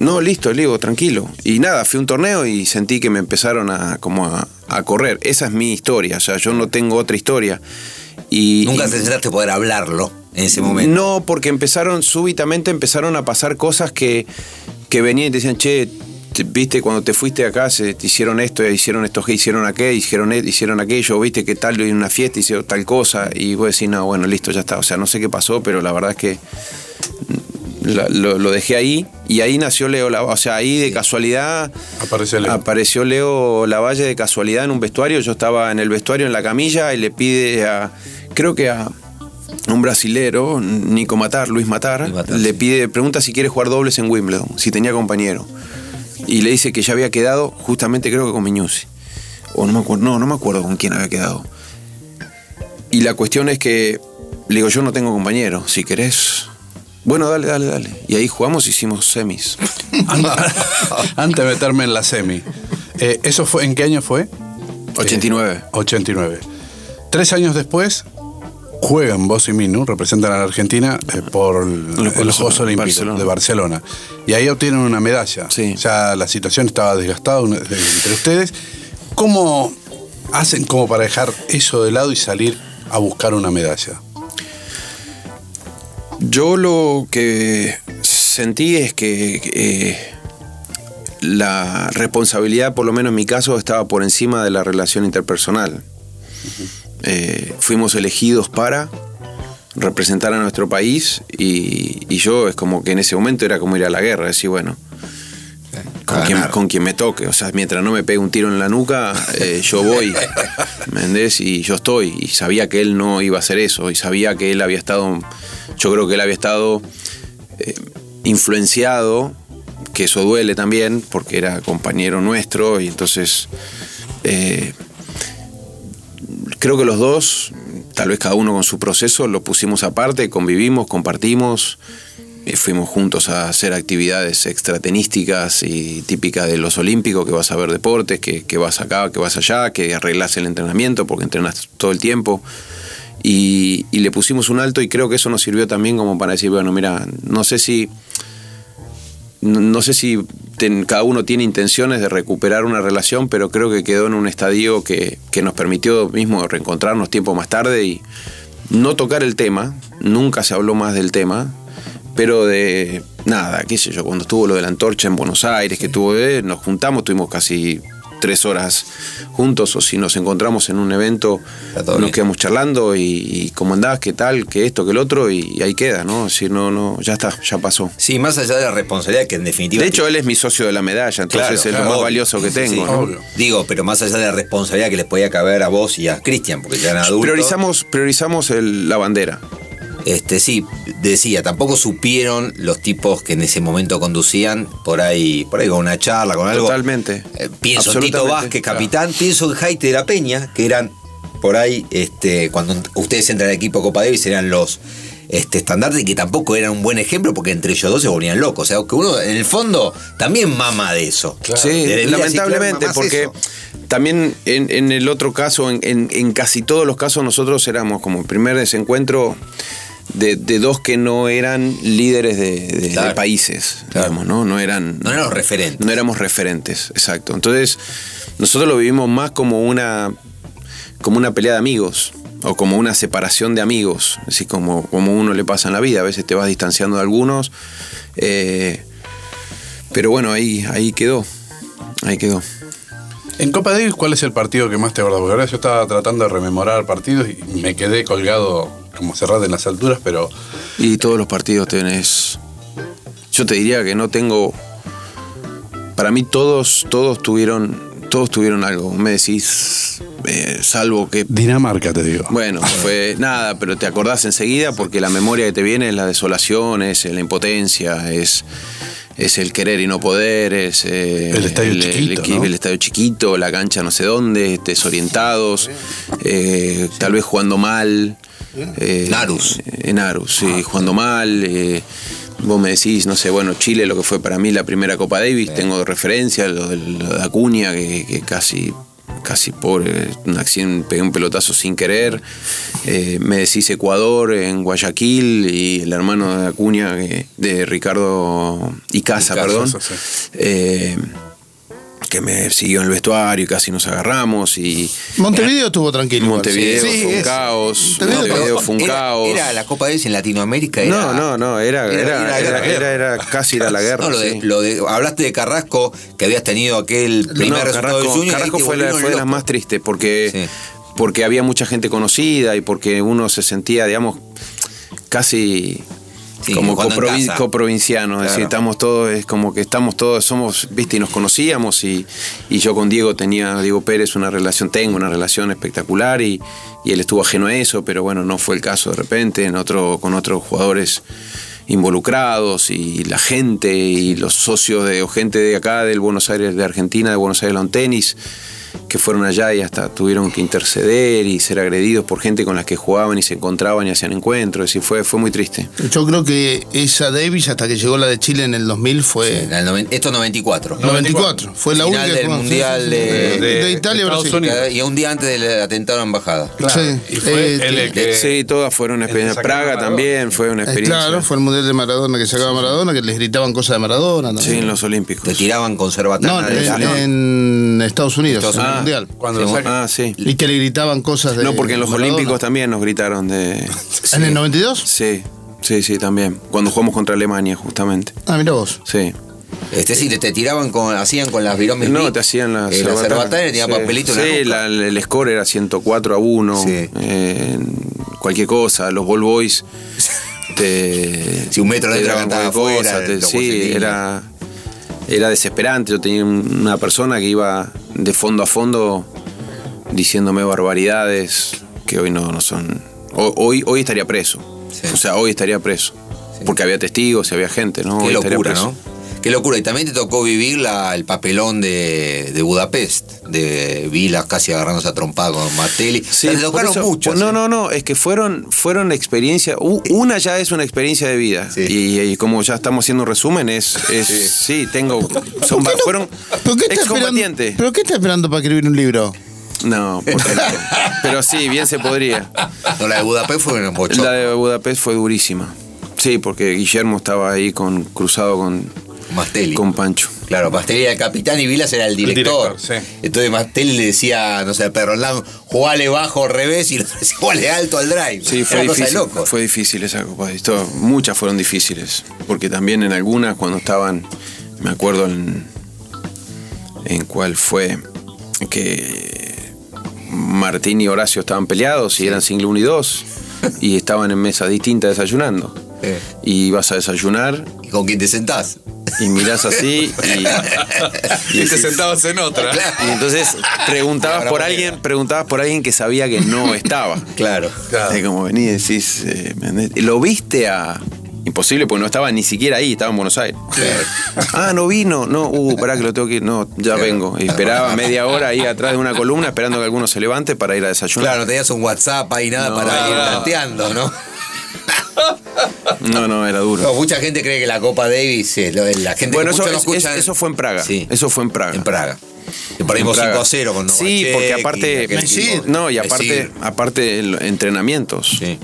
no, listo, le digo, tranquilo. Y nada, fui a un torneo y sentí que me empezaron a, como a, a correr. Esa es mi historia, o sea, yo no tengo otra historia. Y, Nunca y- te sentaste poder hablarlo en ese momento. no, porque empezaron, súbitamente empezaron a pasar cosas que, que venían y te decían, che, viste, cuando te fuiste acá, se te hicieron esto, hicieron esto, que hicieron aquello, hicieron, e- hicieron aquello, viste que tal, en una fiesta hicieron tal cosa, y vos decís, no, bueno, listo, ya está. O sea, no sé qué pasó, pero la verdad es que la- lo, lo dejé ahí, y ahí nació Leo Lavalle, o sea, ahí de casualidad Apareció Leo. apareció Leo Lavalle de casualidad en un vestuario, yo estaba en el vestuario en la camilla y le pide a creo que a un brasilero, Nico Matar, Luis Matar, Matar, le sí. pide, pregunta si quiere jugar dobles en Wimbledon, si tenía compañero. Y le dice que ya había quedado, justamente creo que con Miñuzzi. O no me acuerdo, no, no me acuerdo con quién había quedado. Y la cuestión es que le digo, yo no tengo compañero, si querés. Bueno, dale, dale, dale. Y ahí jugamos, hicimos semis. Antes de meterme en la semi. Eh, ¿Eso fue en qué año fue? 89. 89. Tres años después, juegan vos y Minu, representan a la Argentina eh, por el- Los Juegos Olímpicos de Barcelona. Y ahí obtienen una medalla. Sí. Ya la situación estaba desgastada entre ustedes. ¿Cómo hacen como para dejar eso de lado y salir a buscar una medalla? Yo lo que sentí es que eh, la responsabilidad, por lo menos en mi caso, estaba por encima de la relación interpersonal. Eh, fuimos elegidos para representar a nuestro país y, y yo es como que en ese momento era como ir a la guerra, decir, bueno, con quien, ganar. con quien me toque. O sea, mientras no me pegue un tiro en la nuca, eh, yo voy. ¿Me entendés? Y yo estoy. Y sabía que él no iba a hacer eso. Y sabía que él había estado. Yo creo que él había estado eh, influenciado, que eso duele también, porque era compañero nuestro. Y entonces. eh, creo que los dos, tal vez cada uno con su proceso, lo pusimos aparte, convivimos, compartimos. Eh, Fuimos juntos a hacer actividades extratenísticas y típicas de los olímpicos, que vas a ver deportes, que, que vas acá, que vas allá, que arreglas el entrenamiento porque entrenas todo el tiempo. Y, y le pusimos un alto y creo que eso nos sirvió también como para decir, bueno, mira, no sé si no, no sé si ten- cada uno tiene intenciones de recuperar una relación, pero creo que quedó en un estadio que, que nos permitió mismo reencontrarnos tiempo más tarde y no tocar el tema, nunca se habló más del tema, pero de nada, qué sé yo, cuando estuvo lo de la antorcha en Buenos Aires, que tuvo, eh, nos juntamos, tuvimos casi tres horas juntos, o si nos encontramos en un evento, nos bien. quedamos charlando y, y cómo andás, qué tal, qué esto, qué el otro, y, ahí queda, ¿no? Decir, no, no, ya está, ya pasó. Sí, más allá de la responsabilidad que en definitiva. De hecho, él es mi socio de la medalla, entonces Claro, es claro, lo más obvio. valioso que tengo. sí. ¿no? Obvio. Digo, pero más allá de la responsabilidad que les podía caber a vos y a Cristian, porque ya eran adultos. Priorizamos, priorizamos el- la bandera. Este, sí, decía, tampoco supieron los tipos que en ese momento conducían por ahí, por ahí con una charla, con algo. Totalmente. Eh, pienso en Tito. Vázquez, capitán, pienso en Jaite de la Peña, que eran por ahí, este, cuando ustedes entran al equipo Copa Davis, eran los este, estandartes y que tampoco eran un buen ejemplo porque entre ellos dos se volvían locos. O sea, que uno en el fondo también mama de eso. Sí, Debería decir, lamentablemente, claro, porque eso. también en, en el otro caso, en, en- en casi todos los casos, nosotros éramos como el primer desencuentro de, de dos que no eran líderes de, de- de Claro. países, Claro. digamos, ¿no? No eran, No eran los referentes. no éramos referentes, exacto. Entonces, nosotros lo vivimos más como una, como una pelea de amigos o como una separación de amigos, así como, como uno le pasa en la vida. A veces te vas distanciando de algunos, eh, pero bueno, ahí, ahí quedó, ahí quedó. En Copa Davis, ¿cuál es el partido que más te acuerdas? Porque ahora yo estaba tratando de rememorar partidos y me quedé colgado como cerrado en las alturas, pero Y todos los partidos tenés. Yo te diría que no tengo. Para mí todos, todos tuvieron. Todos tuvieron algo. Me decís. eh, salvo que. Dinamarca te digo. Bueno, fue nada, pero te acordás enseguida porque la memoria que te viene es la desolación, es la impotencia, es, es el querer y no poder, es eh, El estadio chiquito, el estadio chiquito, la cancha no sé dónde, desorientados, eh, tal vez jugando mal. Eh, Narus. En Arus, sí, jugando mal. eh, vos me decís, no sé, bueno, Chile, lo que fue para mí la primera Copa Davis, tengo de referencia lo de, lo de Acuña, que, que casi casi pobre, un accidente, pegué un pelotazo sin querer. Eh, me decís Ecuador en Guayaquil y el hermano de Acuña, de Ricardo Icaza, Icaza, perdón. sí. eh, que me siguió en el vestuario y casi nos agarramos y Montevideo estuvo tranquilo. Montevideo Sí, fue un es- caos, Montevideo Montevideo fue un era, caos. Era la Copa Davis en Latinoamérica. Era, No, no, no, era, Era- era, era era, era- era casi ir a la guerra. No, lo de, sí. lo de- hablaste de Carrasco, que habías tenido aquel primer No, resultado de Carrasco, Junior. y Carrasco fue, la, fue de las más tristes porque, Sí. porque había mucha gente conocida y porque uno se sentía, digamos, casi Sí, como jugando en coprovin- casa. coprovincianos, es decir, estamos todos, es como que estamos todos, somos, viste, y nos conocíamos y, y yo con Diego tenía, Diego Pérez, una relación, tengo una relación espectacular y, y él estuvo ajeno a eso, pero bueno, no fue el caso de repente, en otro, con otros jugadores involucrados y la gente y los socios de, o gente de acá, del Buenos Aires, de Argentina, de Buenos Aires Lawn Tennis, que fueron allá y hasta tuvieron que interceder y ser agredidos por gente con la que jugaban y se encontraban y hacían encuentros. Es decir, fue, fue muy triste. Yo creo que esa Davis, hasta que llegó la de Chile en el 2000, fue. En el noven- esto es 94. 94. Fue la Final única del. Mundial Sí, sí, de- sí. de, Italia, de Brasil. Estados Unidos. Y un día antes del atentado a la embajada. Claro. Sí. Y fue Eh, él el que- Sí, todas fueron una experiencia. Praga Maradona. también fue una Eh, experiencia. Claro, fue el mundial de Maradona que sacaba Maradona, que les gritaban cosas de Maradona. Sí, en los Olímpicos. Te tiraban con No, de en, en Estados Unidos, Estados en el Unidos. mundial. Cuando lo sacan. Ah, sí. Y que le gritaban cosas de. No, porque en los Maradona. Olímpicos también nos gritaron de. ¿En el 92? Sí, sí, sí, también. Cuando jugamos contra Alemania, justamente. Ah, mira vos. Sí. Este sí, te tiraban con, hacían con las viromes. No, te hacían las eh, la cerbatana y tenía Sí. papelito en Sí, la nuca. la- el score era 104 a 1. Sí. eh, cualquier cosa. Los ball boys. Te, Si un metro te de daban cantaba cualquier afuera, te- los sí, era, era desesperante. Yo tenía un- una persona que iba de fondo a fondo diciéndome barbaridades que hoy no, no son. ho- Hoy, hoy estaría preso. Sí. O sea, hoy estaría preso. Porque había testigos y había gente, ¿no? Qué Hoy locura. ¿no? Qué locura. Y también te tocó vivir la- el papelón de, de Budapest, de Vilas casi agarrándose a trompada con Martelli. Sí, te tocaron eso- muchos. No, ¿eh? no, no, es que fueron, fueron experiencias. Una ya es una experiencia de vida. Sí. Y, y como ya estamos haciendo un resumen, es. es sí. tengo. Son, ¿Por qué no- fueron ¿Pero qué está esperando, excombatientes. ¿Pero qué está esperando para escribir un libro? No, porque no. pero sí, bien se podría. No, la de Budapest fue un bochón. La de Budapest fue durísima. Sí, porque Guillermo estaba ahí con cruzado con, Martelli. con Pancho. Claro, Martelli era el capitán y Vilas era el director. director, sí. Entonces Martelli le decía, no sé, a Perrolán, jugale bajo al revés y el otro decía, jugale alto al drive. Sí, fue Era difícil. loco. Fue difícil esa Copa. Esto- muchas fueron difíciles. Porque también en algunas, cuando estaban, me acuerdo en, en cuál fue, que Martín y Horacio estaban peleados y eran single 1 y 2 y estaban en mesas distintas desayunando. Eh, Y vas a desayunar ¿Y con quién te sentás? y mirás así y, Y te sentabas en otra. y entonces preguntabas por alguien, preguntabas por alguien que sabía que no estaba. Claro. Claro. Es como venís y decís, eh, lo viste a. Imposible, porque no estaba ni siquiera ahí, estaba en Buenos Aires. Ah, no vino, no, uh, pará que lo tengo que ir, no, ya vengo. Y esperaba media hora ahí atrás de una columna esperando que alguno se levante para ir a desayunar. Claro, no tenías un WhatsApp ahí nada No, para ir no. tanteando, ¿no? No, no, era duro. No, Mucha gente cree que la Copa Davis, eh, lo- la gente Bueno, que eso, no es- escucha es- eso fue en Praga. Sí. Eso fue en Praga. en Praga. Y perdimos En Praga. 5 a 0 con Sí, porque y aparte. equipo. No, y aparte, aparte entrenamientos. Sí.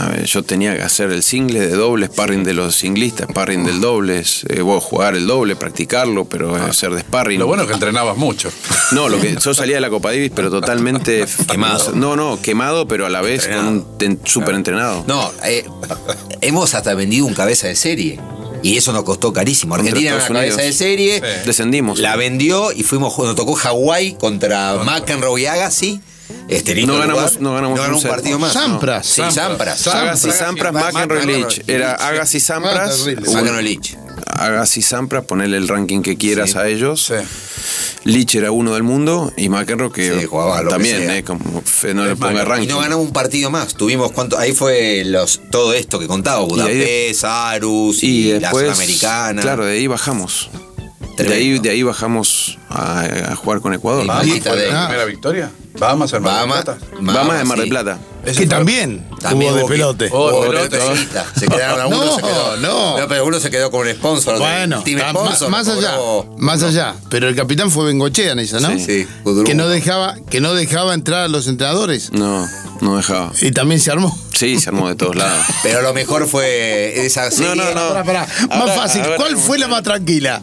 A ver, yo tenía que hacer el single de doble, sparring de los singlistas, sparring del doble, eh, vos jugar el doble, practicarlo, pero eh, hacer de sparring. Lo bueno es que entrenabas mucho. No, lo que yo salía de la Copa Davis, pero totalmente Quemado. No, no, quemado, pero a la vez con un ten- súper entrenado. No, eh, hemos hasta vendido un cabeza de serie. Y eso nos costó carísimo. Argentina era una cabeza de serie. Sí. Descendimos. La vendió y fuimos, nos tocó Hawái contra McEnroe y Agassi. Este No ganamos- lugar. no ganamos un un set. partido más. Sampras. Sí, Sampras. Agassi, Sampras, McEnroe, McEnroe, Leach. Era Agassi, Sampras. McEnroe Leach. Agassi, Sampras, ponerle el ranking que quieras Sí. a ellos. Sí. Leach era uno del mundo y McEnroe que Sí, jugaba lo que también, sea. eh, como fe- no le Es ponga McEnroe. Y ranking. no ganamos un partido más. Tuvimos cuánto. Ahí fue los todo esto que contaba. Budapest, Arus y, y la después, Sudamericana. claro, de ahí bajamos. De ahí, de ahí bajamos a, a jugar con Ecuador. Y Bahamas ¿Bahamas Maldita fue de- la primera victoria? ¿Bahamas en Mar del Plata? Bahamas de Mar del. Plata. Que también También hubo de pelote. Oh. Se quedaron algunos. No, se quedó, no. pero uno se quedó con un sponsor. Bueno, team sponsor, más allá, cobró- más allá. Pero el capitán fue Bengochea en esa, ¿no? Sí. Sí. Que no dejaba, que no dejaba entrar a los entrenadores. No, no dejaba. Y también se armó. Sí, se armó de todos lados. Pero lo mejor fue esa serie. no, no. Pará, pará. Más fácil. ¿Cuál fue la más tranquila?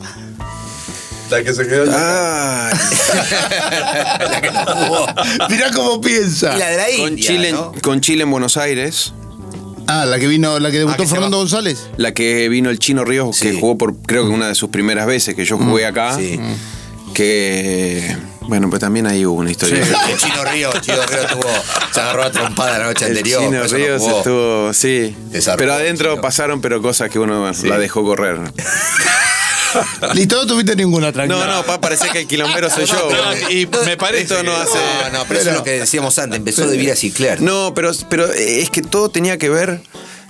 La que se quedó. Ay, la que no jugó. Mirá cómo piensa. Y la de la con, India, Chile, ¿no? con Chile en Buenos Aires, Ah, la que vino, la que debutó Ah, que se Fernando va. González. la que vino el Chino Ríos, que jugó por creo que una de sus primeras veces que yo jugué acá, Sí. que Bueno, pues también ahí hubo una historia. El Chino Río, el Chino Río tuvo, se agarró a trompada la noche El anterior. Chino por eso no Ríos jugó. estuvo, sí. Desarmó, Pero adentro Chino. pasaron, pero cosas que uno la dejó correr. Listo, no tuviste ninguna tranquila. No, no, pa, parece que el quilombero soy yo. No, y me parece Esto no hace. No, no, pero eso es lo que decíamos antes, empezó de Vira Cicler. No, pero, pero es que todo tenía que ver.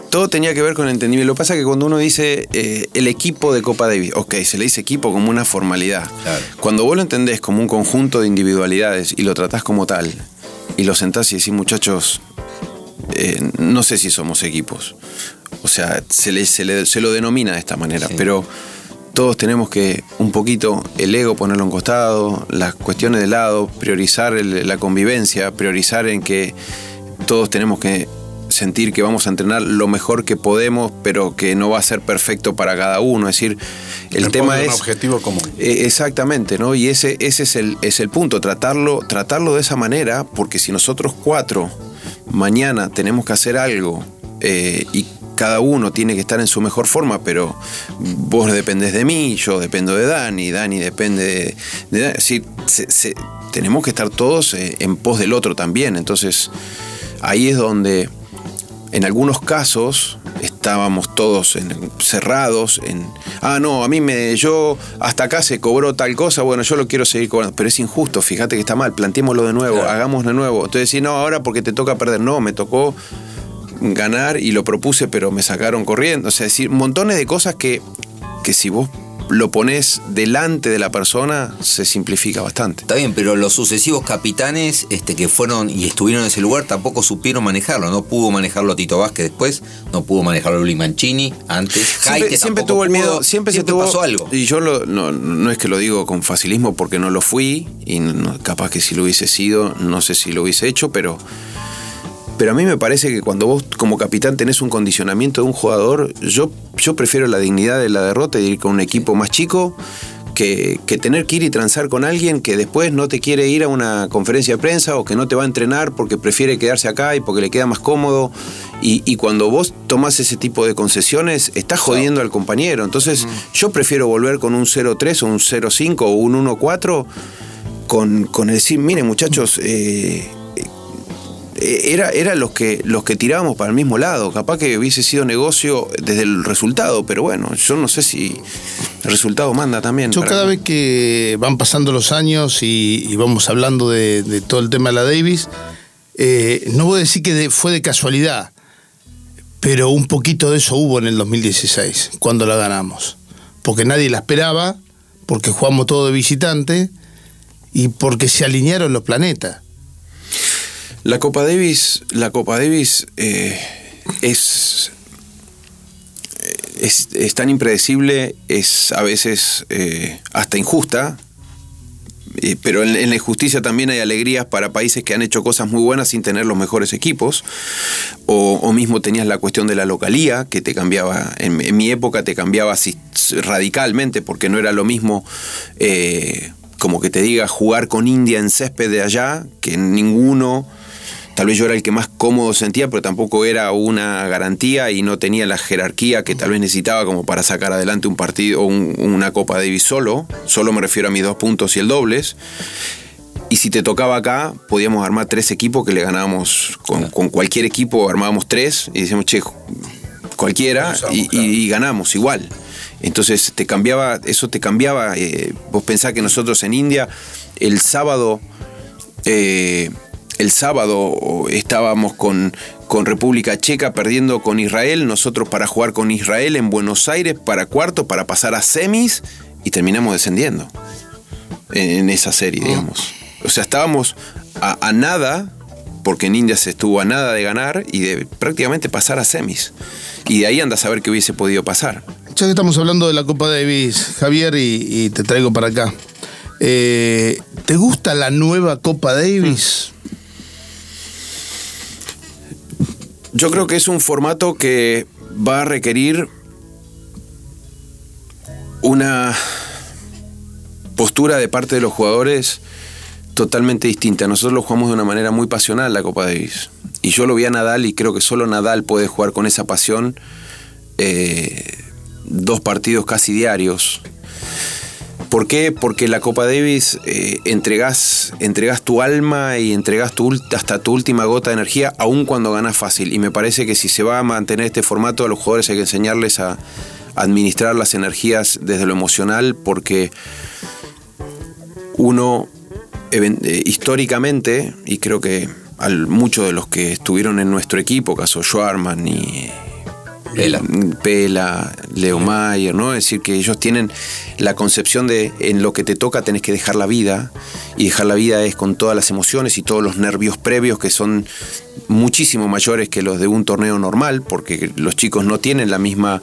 Todo tenía que ver con el entendimiento. Lo que pasa es que cuando uno dice eh, el equipo de Copa Davis, ok, se le dice equipo como una formalidad. Claro. Cuando vos lo entendés como un conjunto de individualidades y lo tratás como tal, y lo sentás y decís, muchachos, eh, no sé si somos equipos. O sea, se, le, se, le- se lo denomina de esta manera, pero todos tenemos que un poquito el ego ponerlo en costado, las cuestiones de lado, priorizar el- la convivencia, priorizar en que todos tenemos que sentir que vamos a entrenar lo mejor que podemos, pero que no va a ser perfecto para cada uno. Es decir, el tema de un es... objetivo común. Eh, exactamente, ¿no? Y ese, ese es, el, es el punto, tratarlo, tratarlo de esa manera, porque si nosotros cuatro mañana tenemos que hacer algo eh, y cada uno tiene que estar en su mejor forma, pero vos dependés de mí, yo dependo de Dani, Dani depende de... de se- se- tenemos que estar todos eh, en pos del otro también. Entonces, ahí es donde en algunos casos estábamos todos en- cerrados en ah no a mí me yo hasta acá se cobró tal cosa bueno yo lo quiero seguir cobrando pero es injusto fíjate que está mal planteémoslo de nuevo hagámoslo de nuevo. Entonces sí no ahora porque te toca perder no me tocó ganar y lo propuse pero me sacaron corriendo o sea es decir montones de cosas que que si vos lo pones delante de la persona se simplifica bastante Está bien, pero los sucesivos capitanes este, que fueron y estuvieron en ese lugar tampoco supieron manejarlo. No pudo manejarlo Tito Vázquez después, no pudo manejarlo Luis Mancini antes. Siempre, siempre tuvo el pudo. miedo, siempre, se tuvo. pasó algo. Y yo lo- no, no es que lo digo con facilismo porque no lo fui, y no- capaz que si lo hubiese sido, no sé si lo hubiese hecho, pero. Pero a mí me parece que cuando vos como capitán tenés un condicionamiento de un jugador, yo, yo prefiero la dignidad de la derrota y ir con un equipo más chico que, que tener que ir y transar con alguien que después no te quiere ir a una conferencia de prensa o que no te va a entrenar porque prefiere quedarse acá y porque le queda más cómodo. Y, y cuando vos tomás ese tipo de concesiones, estás jodiendo al compañero. Entonces, yo prefiero volver con un 0-3 o un 0-5 o un 1-4 con, con el decir, miren muchachos, eh, era, era los que los que tirábamos para el mismo lado. Capaz que hubiese sido negocio desde el resultado, pero bueno, yo no sé si el resultado manda también. Yo cada mí. vez que van pasando los años y, y vamos hablando de, de todo el tema de la Davis, eh, no voy a decir que de- fue de casualidad, pero un poquito de eso hubo en el 2016, cuando la ganamos. Porque nadie la esperaba, porque jugamos todo de visitante y porque se alinearon los planetas. La Copa Davis, la Copa Davis eh, es, es, es tan impredecible, es a veces eh, hasta injusta, eh, pero en, la injusticia también hay alegrías para países que han hecho cosas muy buenas sin tener los mejores equipos. O, mismo tenías la cuestión de la localía, que te cambiaba, en, en mi época te cambiaba radicalmente, porque no era lo mismo eh, como que te diga jugar con India en césped de allá, que ninguno Tal vez yo era el que más cómodo sentía, pero tampoco era una garantía y no tenía la jerarquía que tal vez necesitaba como para sacar adelante un partido o un- una Copa Davis solo. Solo me refiero a mis dos puntos y el dobles. Y si te tocaba acá, podíamos armar tres equipos que le ganábamos con, con cualquier equipo, armábamos tres y decíamos, che, cualquiera, y, y- y ganamos igual. Entonces te cambiaba, eso te cambiaba. eh, vos pensás que nosotros en India, el sábado, eh, el sábado estábamos con, con República Checa perdiendo con Israel, nosotros para jugar con Israel en Buenos Aires para cuarto, para pasar a semis y terminamos descendiendo en, esa serie, digamos. O sea, estábamos a, a nada, porque en India se estuvo a nada de ganar y de prácticamente pasar a semis. Y de ahí anda a saber qué hubiese podido pasar. Ya que estamos hablando de la Copa Davis, Javier, y, y te traigo para acá. Eh, ¿Te gusta la nueva Copa Davis? Yo creo que es un formato que va a requerir una postura de parte de los jugadores totalmente distinta. Nosotros lo jugamos de una manera muy pasional la Copa Davis. Y yo lo vi a Nadal y creo que solo Nadal puede jugar con esa pasión eh, dos partidos casi diarios. ¿Por qué? Porque la Copa Davis eh, entregas, entregas tu alma y entregas tu, hasta tu última gota de energía, aun cuando ganas fácil. Y me parece que si se va a mantener este formato, a los jugadores hay que enseñarles a administrar las energías desde lo emocional, porque uno eh, históricamente, y creo que al, muchos de los que estuvieron en nuestro equipo, caso Schwarman y Pela. Pela, Leo Mayer, ¿no? Es decir, que ellos tienen la concepción de en lo que te toca tenés que dejar la vida, y dejar la vida es con todas las emociones y todos los nervios previos que son muchísimo mayores que los de un torneo normal, porque los chicos no tienen la misma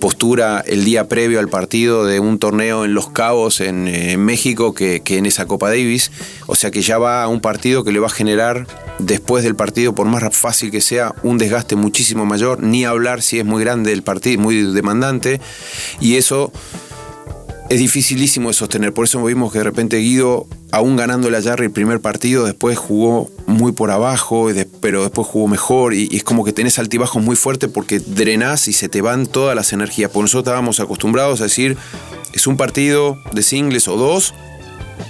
postura el día previo al partido de un torneo en Los Cabos, en, eh, México, que, que en esa Copa Davis. O sea que ya va a un partido que le va a generar después del partido, por más fácil que sea, un desgaste muchísimo mayor, ni hablar si es muy grande el partido, muy demandante, y eso es dificilísimo de sostener. Por eso vimos que de repente Guido, aún ganando la Jarry el primer partido, después jugó muy por abajo, pero después jugó mejor. Y, es como que tenés altibajos muy fuertes porque drenás y se te van todas las energías. Porque nosotros estábamos acostumbrados a decir, es un partido de singles o dos,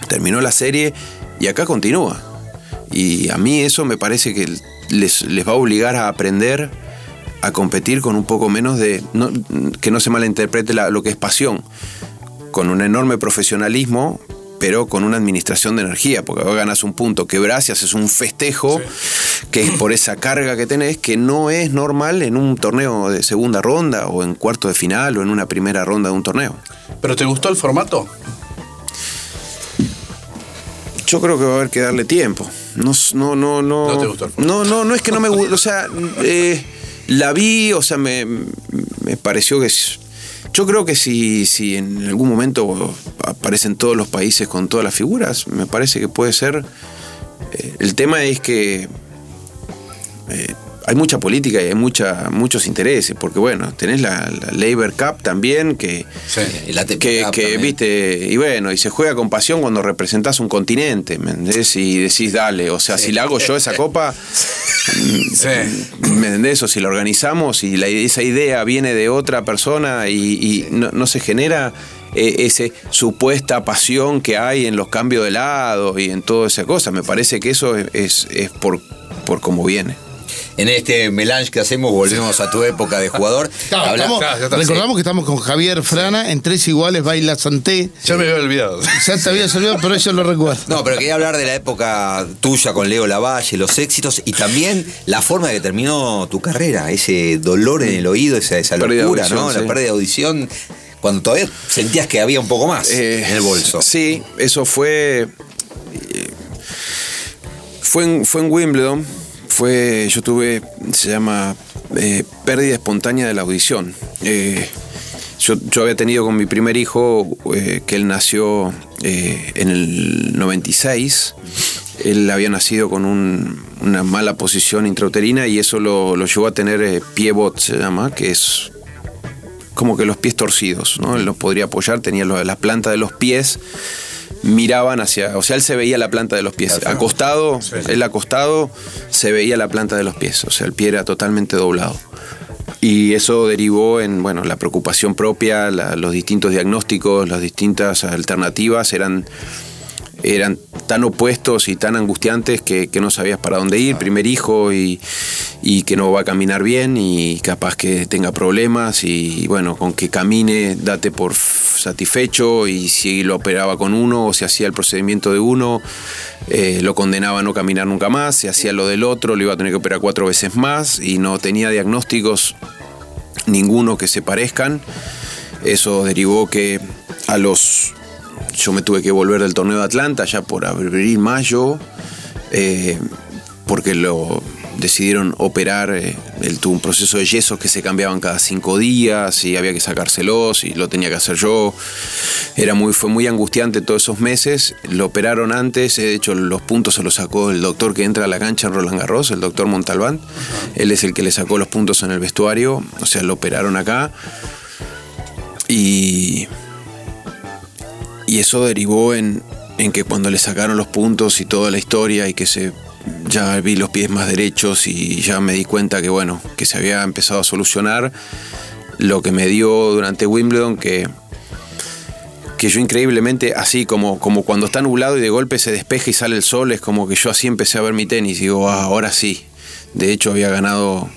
terminó la serie y acá continúa. Y a mí eso me parece que les, va a obligar a aprender a competir con un poco menos de. que no se malinterprete lo que es pasión. Con un enorme profesionalismo, pero con una administración de energía, porque ahora ganas un punto, quebrás y haces un festejo, que es por esa carga que tenés, que no es normal en un torneo de segunda ronda, o en cuarto de final, o en una primera ronda de un torneo. ¿Pero te gustó el formato? Yo creo que va a haber que darle tiempo. No, no, no, no. No te gustó el formato. No, no, no es que no me guste. O sea, eh, la vi, o sea, me, me pareció que. es- Yo creo que si, si en algún momento aparecen todos los países con todas las figuras, me parece que puede ser. eh, el tema es que. eh, hay mucha política y hay mucha, muchos intereses, porque bueno, tenés la, la Labor Cup también, que, Sí. El ATP que, Cup que, también. viste, y bueno, y se juega con pasión cuando representás un continente, ¿me entendés? Y decís, dale, o sea, si la hago yo esa copa, Sí. ¿me entendés? O si la organizamos y la, esa idea viene de otra persona y, y no, no se genera eh, esa supuesta pasión que hay en los cambios de lado y en toda esa cosa. Me parece que eso es, es, es por, por cómo viene. En este melange que hacemos volvemos a tu época de jugador. Claro, Habla- estamos- claro, ya está, recordamos que estamos con Javier Frana en Tres Iguales Baila Santé. Ya me había olvidado. Ya te había salido, pero eso lo recuerdo. No, pero quería hablar de la época tuya con Leo Lavalle, los éxitos y también la forma que terminó tu carrera, ese dolor en el oído, esa, esa de locura, audición, ¿no? sí. La pérdida de audición, cuando todavía sentías que había un poco más Eh, en el bolso. Sí, eso fue. eh, Fue en, fue en Wimbledon. Fue. Yo tuve. Se llama. eh, pérdida espontánea de la audición. Eh, yo, yo había tenido con mi primer hijo, eh, que él nació eh, en el 96. Él había nacido con un- una mala posición intrauterina y eso lo, lo llevó a tener eh, pivot, se llama, que es como que los pies torcidos, ¿no? Él los podría apoyar, tenía la planta de los pies, miraban hacia, o sea, él se veía la planta de los pies. Acostado, él acostado, se veía la planta de los pies, o sea, el pie era totalmente doblado. Y eso derivó en, bueno, la preocupación propia, la- los distintos diagnósticos, las distintas alternativas eran eran tan opuestos y tan angustiantes que, que no sabías para dónde ir, primer hijo y, y que no va a caminar bien y capaz que tenga problemas y bueno, con que camine date por satisfecho y si lo operaba con uno o se hacía el procedimiento de uno, eh, lo condenaba a no caminar nunca más, se hacía lo del otro, lo iba a tener que operar cuatro veces más y no tenía diagnósticos ninguno que se parezcan. Eso derivó que a los yo me tuve que volver del torneo de Atlanta ya por abril, mayo, eh, porque lo decidieron operar. eh, él tuvo un proceso de yesos que se cambiaban cada cinco días y había que sacárselos y lo tenía que hacer yo. Era muy, fue muy angustiante todos esos meses. Lo operaron antes, eh, de hecho los puntos se los sacó el doctor que entra a la cancha en Roland Garros, el doctor Montalbán. Él es el que le sacó los puntos en el vestuario, o sea, lo operaron acá. Y y eso derivó en, en que cuando le sacaron los puntos y toda la historia y que se ya vi los pies más derechos y ya me di cuenta que bueno, que se había empezado a solucionar lo que me dio durante Wimbledon que que yo increíblemente, así como, como cuando está nublado y de golpe se despeja y sale el sol, es como que yo así empecé a ver mi tenis y digo, "Ah, ahora sí. De hecho, había ganado,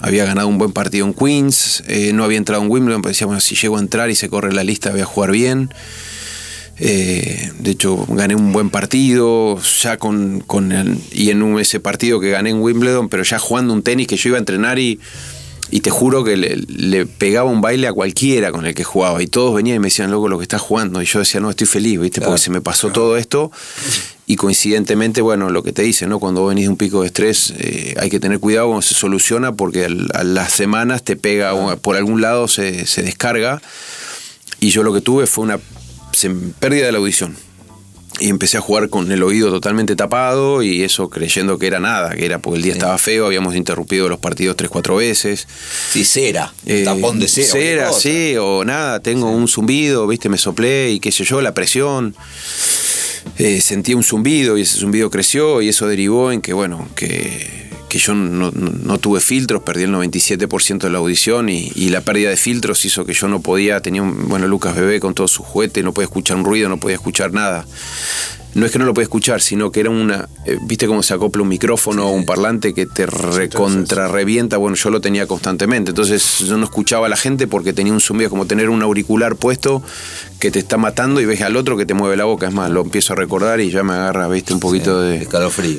había ganado un buen partido en Queens, eh, no había entrado en Wimbledon, pero decía, bueno, si llego a entrar y se corre la lista, voy a jugar bien. Eh, de hecho, gané un buen partido, ya con, con el- y en un- ese partido que gané en Wimbledon, pero ya jugando un tenis que yo iba a entrenar y, y te juro que le, le pegaba un baile a cualquiera con el que jugaba. Y todos venían y me decían, loco, lo que estás jugando. Y yo decía, no, estoy feliz, ¿viste? Porque se me pasó todo esto. Y coincidentemente, bueno, lo que te dicen, ¿no? Cuando vos venís de un pico de estrés, eh, hay que tener cuidado cuando se soluciona porque al- a las semanas te pega, por algún lado se, se descarga. Y yo lo que tuve fue una se- pérdida de la audición. Y empecé a jugar con el oído totalmente tapado y eso creyendo que era nada, que era porque el día estaba feo, habíamos interrumpido los partidos tres, cuatro veces. Sí, cera. Eh, tapón de cera. Cera, cosa. sí, o nada, tengo un zumbido, viste, me soplé y qué sé yo, la presión. Eh, sentí un zumbido y ese zumbido creció y eso derivó en que, bueno, que, que yo no, no- no tuve filtros, perdí el 97% de la audición y, y la pérdida de filtros hizo que yo no podía, tenía un, bueno, Lucas Bebé con todo su juguete, no podía escuchar un ruido, no podía escuchar nada. No es que no lo podía escuchar, sino que era una. eh, ¿Viste cómo se acopla un micrófono o un parlante que te recontra revienta? Bueno, yo lo tenía constantemente. Entonces yo no escuchaba a la gente porque tenía un zumbido, como tener un auricular puesto que te está matando y ves al otro que te mueve la boca. Es más, lo empiezo a recordar y ya me agarra, ¿viste? Un poquito.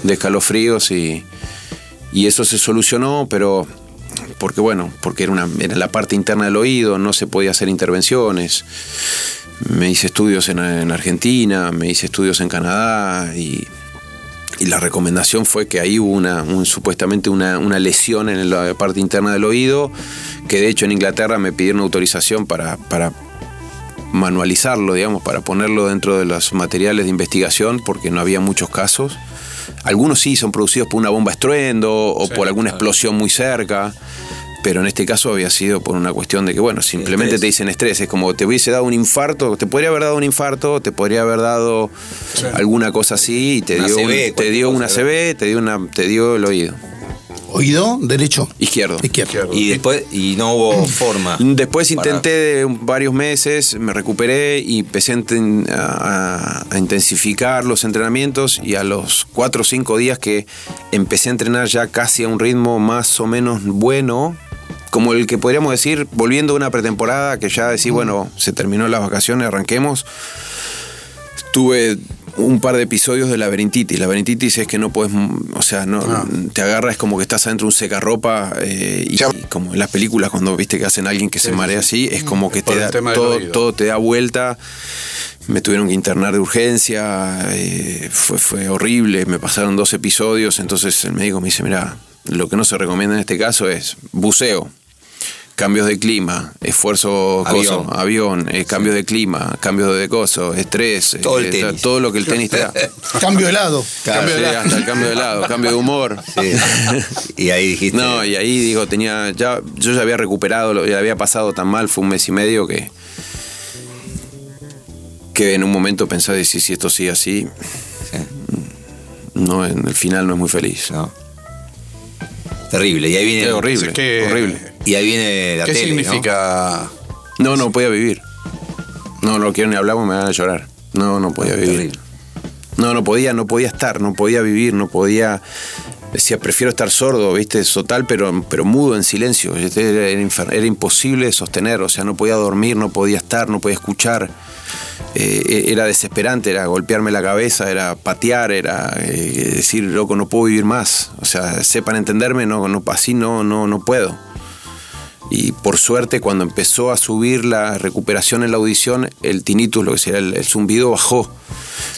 De escalofríos y. Y eso se solucionó, pero. Porque bueno, porque era, la parte interna del oído, no se podía hacer intervenciones me hice estudios en, en Argentina, me hice estudios en Canadá y, la recomendación fue que ahí hubo una, un- supuestamente una, una lesión en la parte interna del oído, que de hecho en Inglaterra me pidieron autorización para, para manualizarlo, digamos, para ponerlo dentro de los materiales de investigación, porque no había muchos casos. Algunos sí son producidos por una bomba estruendo o por alguna explosión muy cerca, pero en este caso había sido por una cuestión de que, bueno, simplemente Estrés. te dicen estrés, es como te hubiese dado un infarto, te podría haber dado un infarto, te podría haber dado alguna cosa así y te Una dio, un- te dio una. CB, te dio, una, te dio el oído Oído derecho. izquierdo. Izquierdo. Y después, y no hubo forma. Después para- intenté varios meses, me recuperé y empecé a, inten- a- a intensificar los entrenamientos y a los cuatro o cinco días que empecé a entrenar ya casi a un ritmo más o menos bueno, como el que podríamos decir, volviendo a una pretemporada, que ya decís, bueno, se terminó las vacaciones, arranquemos, tuve un par de episodios de laberintitis. Laberintitis es que no puedes, o sea, no te agarra, es como que estás adentro de un secarropa eh, y, como en las películas cuando viste que hacen a alguien que se marea así, es como que te da, todo, todo te da vuelta. Me tuvieron que internar de urgencia, eh, fue, fue horrible, me pasaron dos episodios, entonces el médico me dice, mira, lo que no se recomienda en este caso es buceo, cambios de clima, esfuerzo, Avión. coso, avión, eh, cambios de clima, cambios de coso, estrés, Todo el eh, tenis. todo lo que el tenis te da. Cambio de lado. Cambio de- hasta el cambio de lado, cambio de humor. Sí. y ahí dijiste. No, y ahí digo, tenía, ya, yo ya había recuperado, lo ya había pasado tan mal, fue un mes y medio que, que en un momento pensé, si, si esto sigue así, Sí. no, en el final no es muy feliz. No. Terrible. Y ahí viene. Horrible, ¿Qué- horrible. Y ahí viene la ¿Qué tele, ¿no? significa? No, no podía vivir. No, no quiero ni hablar, porque me van a llorar. No, no podía vivir. Terrible. No, no podía, no podía estar, no podía vivir, no podía. Decía, prefiero estar sordo, viste, total, pero, pero mudo en silencio. Era, era imposible de sostener, o sea, no podía dormir, no podía estar, no podía escuchar. Eh, era desesperante, era golpearme la cabeza, era patear, era eh, decir, loco, no puedo vivir más. O sea, sepan entenderme, no, no, así no, no, no puedo. Y por suerte, cuando empezó a subir la recuperación en la audición, el tinnitus, lo que sería el, el zumbido, bajó.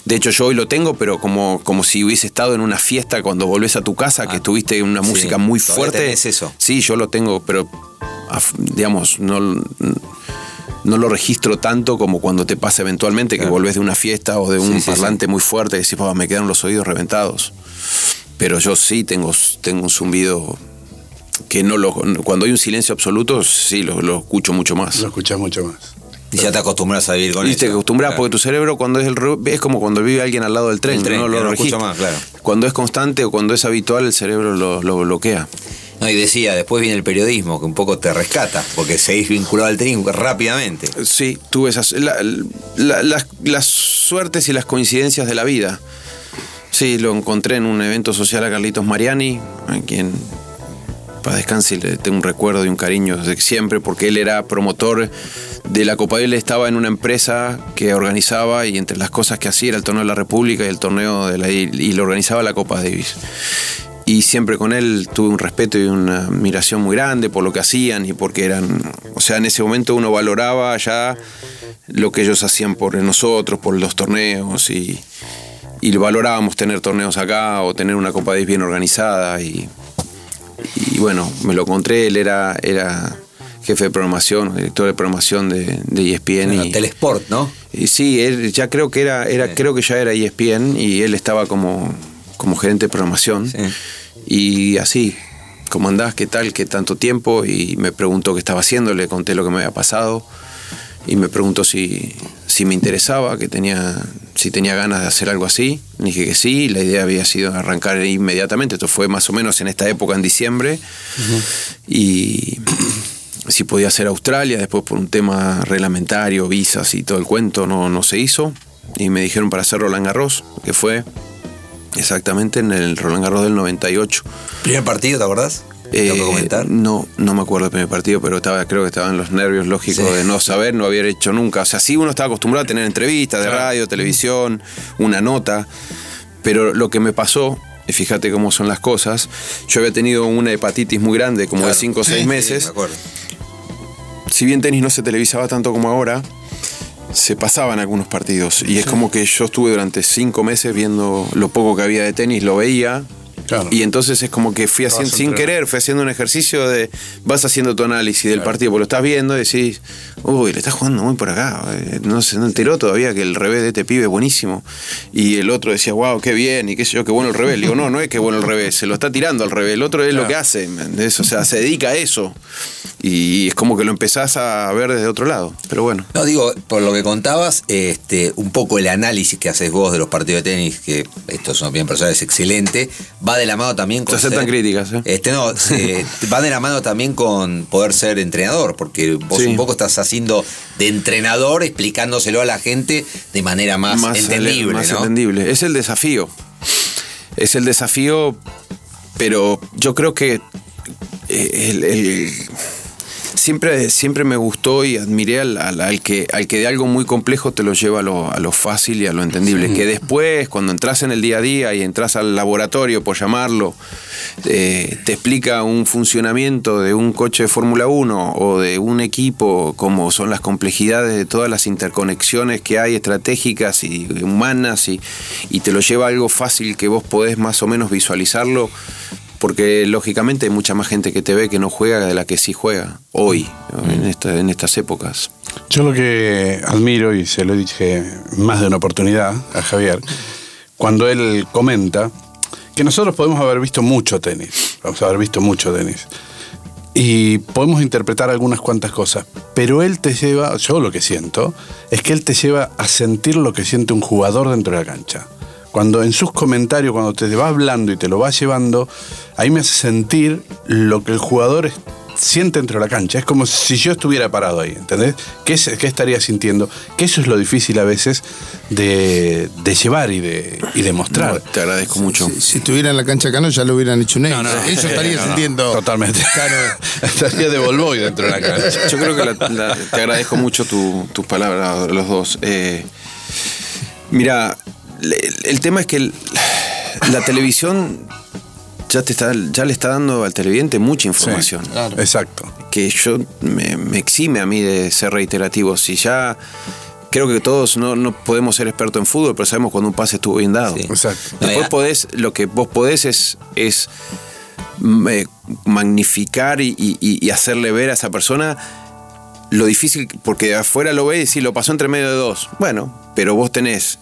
De hecho, yo hoy lo tengo, pero como, como si hubiese estado en una fiesta cuando volvés a tu casa, que tuviste una Ah, sí. música muy fuerte. tenés eso. Sí, yo lo tengo, pero digamos, no, no lo registro tanto como cuando te pasa eventualmente que volvés de una fiesta o de un Sí, sí, parlante muy fuerte y decís, "Pa, me quedaron los oídos reventados. Pero yo sí tengo, tengo un zumbido que no lo. Cuando hay un silencio absoluto, sí lo, lo escucho mucho más. Lo escuchás mucho más. Y ya te acostumbras a vivir con Y eso. te acostumbras Claro. porque tu cerebro cuando es el es como cuando vive alguien al lado del tren, El tren, no lo no lo escucha más, claro. Cuando es constante o cuando es habitual el cerebro lo, lo bloquea. No, y decía, después viene el periodismo, que un poco te rescata, porque seguís vinculado al tenis rápidamente. Sí, tuve esas. la- la- las, suertes y las coincidencias de la vida. Sí, lo encontré en un evento social a Carlitos Mariani, a quien para descanse le tengo un recuerdo y un cariño desde siempre, porque él era promotor de la Copa Él estaba en una empresa que organizaba y entre las cosas que hacía era el torneo de la República y el torneo de la y lo organizaba la Copa Davis. Y siempre con él tuve un respeto y una admiración muy grande por lo que hacían y porque eran, o sea, en ese momento uno valoraba ya lo que ellos hacían por nosotros, por los torneos y, y valorábamos tener torneos acá o tener una Copa Davis bien organizada y, y bueno, me lo encontré, él era, era jefe de programación, director de programación de, de ESPN. Bueno, y, Telesport, ¿no? y sí, él ya creo que era, era Sí. creo que ya era ESPN y él estaba como, como gerente de programación. Sí. Y así, ¿cómo andás? ¿Qué tal? ¿Qué tanto tiempo? Y me preguntó qué estaba haciendo, le conté lo que me había pasado. Y me preguntó si, si me interesaba, que tenía, si tenía ganas de hacer algo así. Le dije que sí, la idea había sido arrancar inmediatamente. Esto fue más o menos en esta época, en diciembre. Y si podía hacer Australia, después por un tema reglamentario, visas y todo el cuento, no, no se hizo. Y me dijeron para hacer Roland Garros, que fue exactamente en el Roland Garros del 98. Primer partido, ¿te acordás? Eh, ¿Tengo que comentar? no, no me acuerdo del primer partido, pero estaba, creo que estaban los nervios lógicos Sí. de no saber, no haber hecho nunca. O sea, sí uno estaba acostumbrado a tener entrevistas de radio, televisión, una nota, pero lo que me pasó, y fíjate cómo son las cosas, yo había tenido una hepatitis muy grande, como de Claro. 5 o 6 Sí, meses. me acuerdo. si bien tenis no se televisaba tanto como ahora, se pasaban algunos partidos. Y es como que yo estuve durante cinco meses viendo lo poco que había de tenis, lo veía. Claro. Y entonces es como que fui haciendo, sin querer, fui haciendo un ejercicio de. Vas haciendo tu análisis del partido, porque lo estás viendo y decís, uy, le estás jugando muy por acá. eh, No se no enteró todavía que el revés de este pibe es buenísimo. Y el otro decía, wow, qué bien, y qué sé yo, qué bueno el revés. Le digo, no, no es que bueno el revés, se lo está tirando al revés. El otro es lo que hace. O sea, se dedica a eso. Y es como que lo empezás a ver desde otro lado. Pero bueno. No, digo, por lo que contabas, este, un poco el análisis que haces vos de los partidos de tenis, que esto es una opinión personal, es excelente, va de la mano también con. No sean ser- tan críticas, ¿eh? Este, no, se- va de la mano también con poder ser entrenador, porque vos Sí. un poco estás haciendo de entrenador, explicándoselo a la gente de manera más, entendible, más ¿no? entendible. Es el desafío. Es el desafío, pero yo creo que eh, el- el- siempre, siempre me gustó y admiré al, al- al que, al que de algo muy complejo te lo lleva a lo, a lo fácil y a lo entendible. Que después, cuando entras en el día a día y entras al laboratorio, por llamarlo, eh, te explica un funcionamiento de un coche de Fórmula 1 o de un equipo, como son las complejidades de todas las interconexiones que hay estratégicas y humanas, y, y te lo lleva a algo fácil que vos podés más o menos visualizarlo. Porque lógicamente hay mucha más gente que te ve que no juega de la que sí juega hoy, esta- en estas épocas. Yo lo que admiro, y se lo dije más de una oportunidad a Javier, cuando él comenta que nosotros podemos haber visto mucho tenis, vamos a haber visto mucho tenis, y podemos interpretar algunas cuantas cosas, pero él te lleva, yo lo que siento, es que él te lleva a sentir lo que siente un jugador dentro de la cancha. Cuando en sus comentarios, cuando te va hablando y te lo va llevando, ahí me hace sentir lo que el jugador es- siente dentro de la cancha. Es como si yo estuviera parado ahí, ¿entendés? ¿Qué, es- qué estaría sintiendo? Que eso es lo difícil a veces de, de llevar y de, y de mostrar. Te agradezco mucho. Si, si estuviera en la cancha acá, no, ya lo hubieran hecho un No, no, Eso estaría no, no, sintiendo. Totalmente. Estaría de Volvoy dentro de la cancha. Yo creo que la- la- te agradezco mucho tu- tus palabras, los dos. Eh, mira, el, tema es que el- la televisión ya, te está, ya le está dando al televidente mucha información. Exacto. Que yo me, me exime a mí de ser reiterativo. Si ya. Creo que todos no, no podemos ser expertos en fútbol, pero sabemos cuando un pase estuvo bien dado. Sí. Exacto. Después podés, lo que vos podés es, es mm, eh, magnificar y, y- y hacerle ver a esa persona lo difícil, porque de afuera lo ve y si lo pasó entre medio de dos. Bueno, pero vos tenés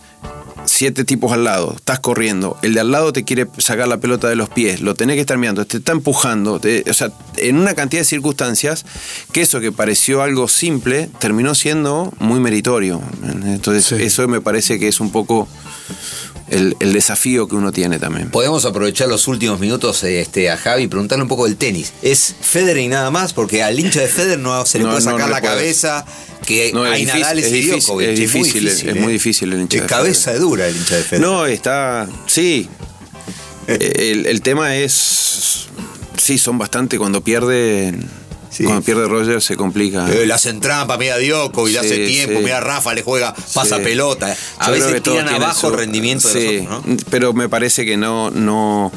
siete tipos al lado, estás corriendo, el de al lado te quiere sacar la pelota de los pies, lo tenés que estar mirando, te está empujando, te- o sea, en una cantidad de circunstancias que eso que pareció algo simple terminó siendo muy meritorio. Entonces, Sí. eso me parece que es un poco el, el desafío que uno tiene también. Podemos aprovechar los últimos minutos este, a Javi y preguntarle un poco del tenis. ¿Es Federer y nada más? Porque al hincha de Federer no se le No, puede sacar no la puede. cabeza que No, es hay difícil, Nadales es y difícil, Djokovic. es muy difícil, es- es muy difícil el hincha Es de cabeza de dura el hincha de Federer. No, está. Sí. El, el tema es. Sí, son bastante. Cuando pierde. Sí. Cuando pierde Roger se complica. Eh, le hacen trampa, mira Djokovic, le Sí, hace tiempo, sí. mira Rafa, le juega, pasa pelota. A Yo veces tiran tienen abajo su- el rendimiento de los otros, ¿no? Pero me parece que no. no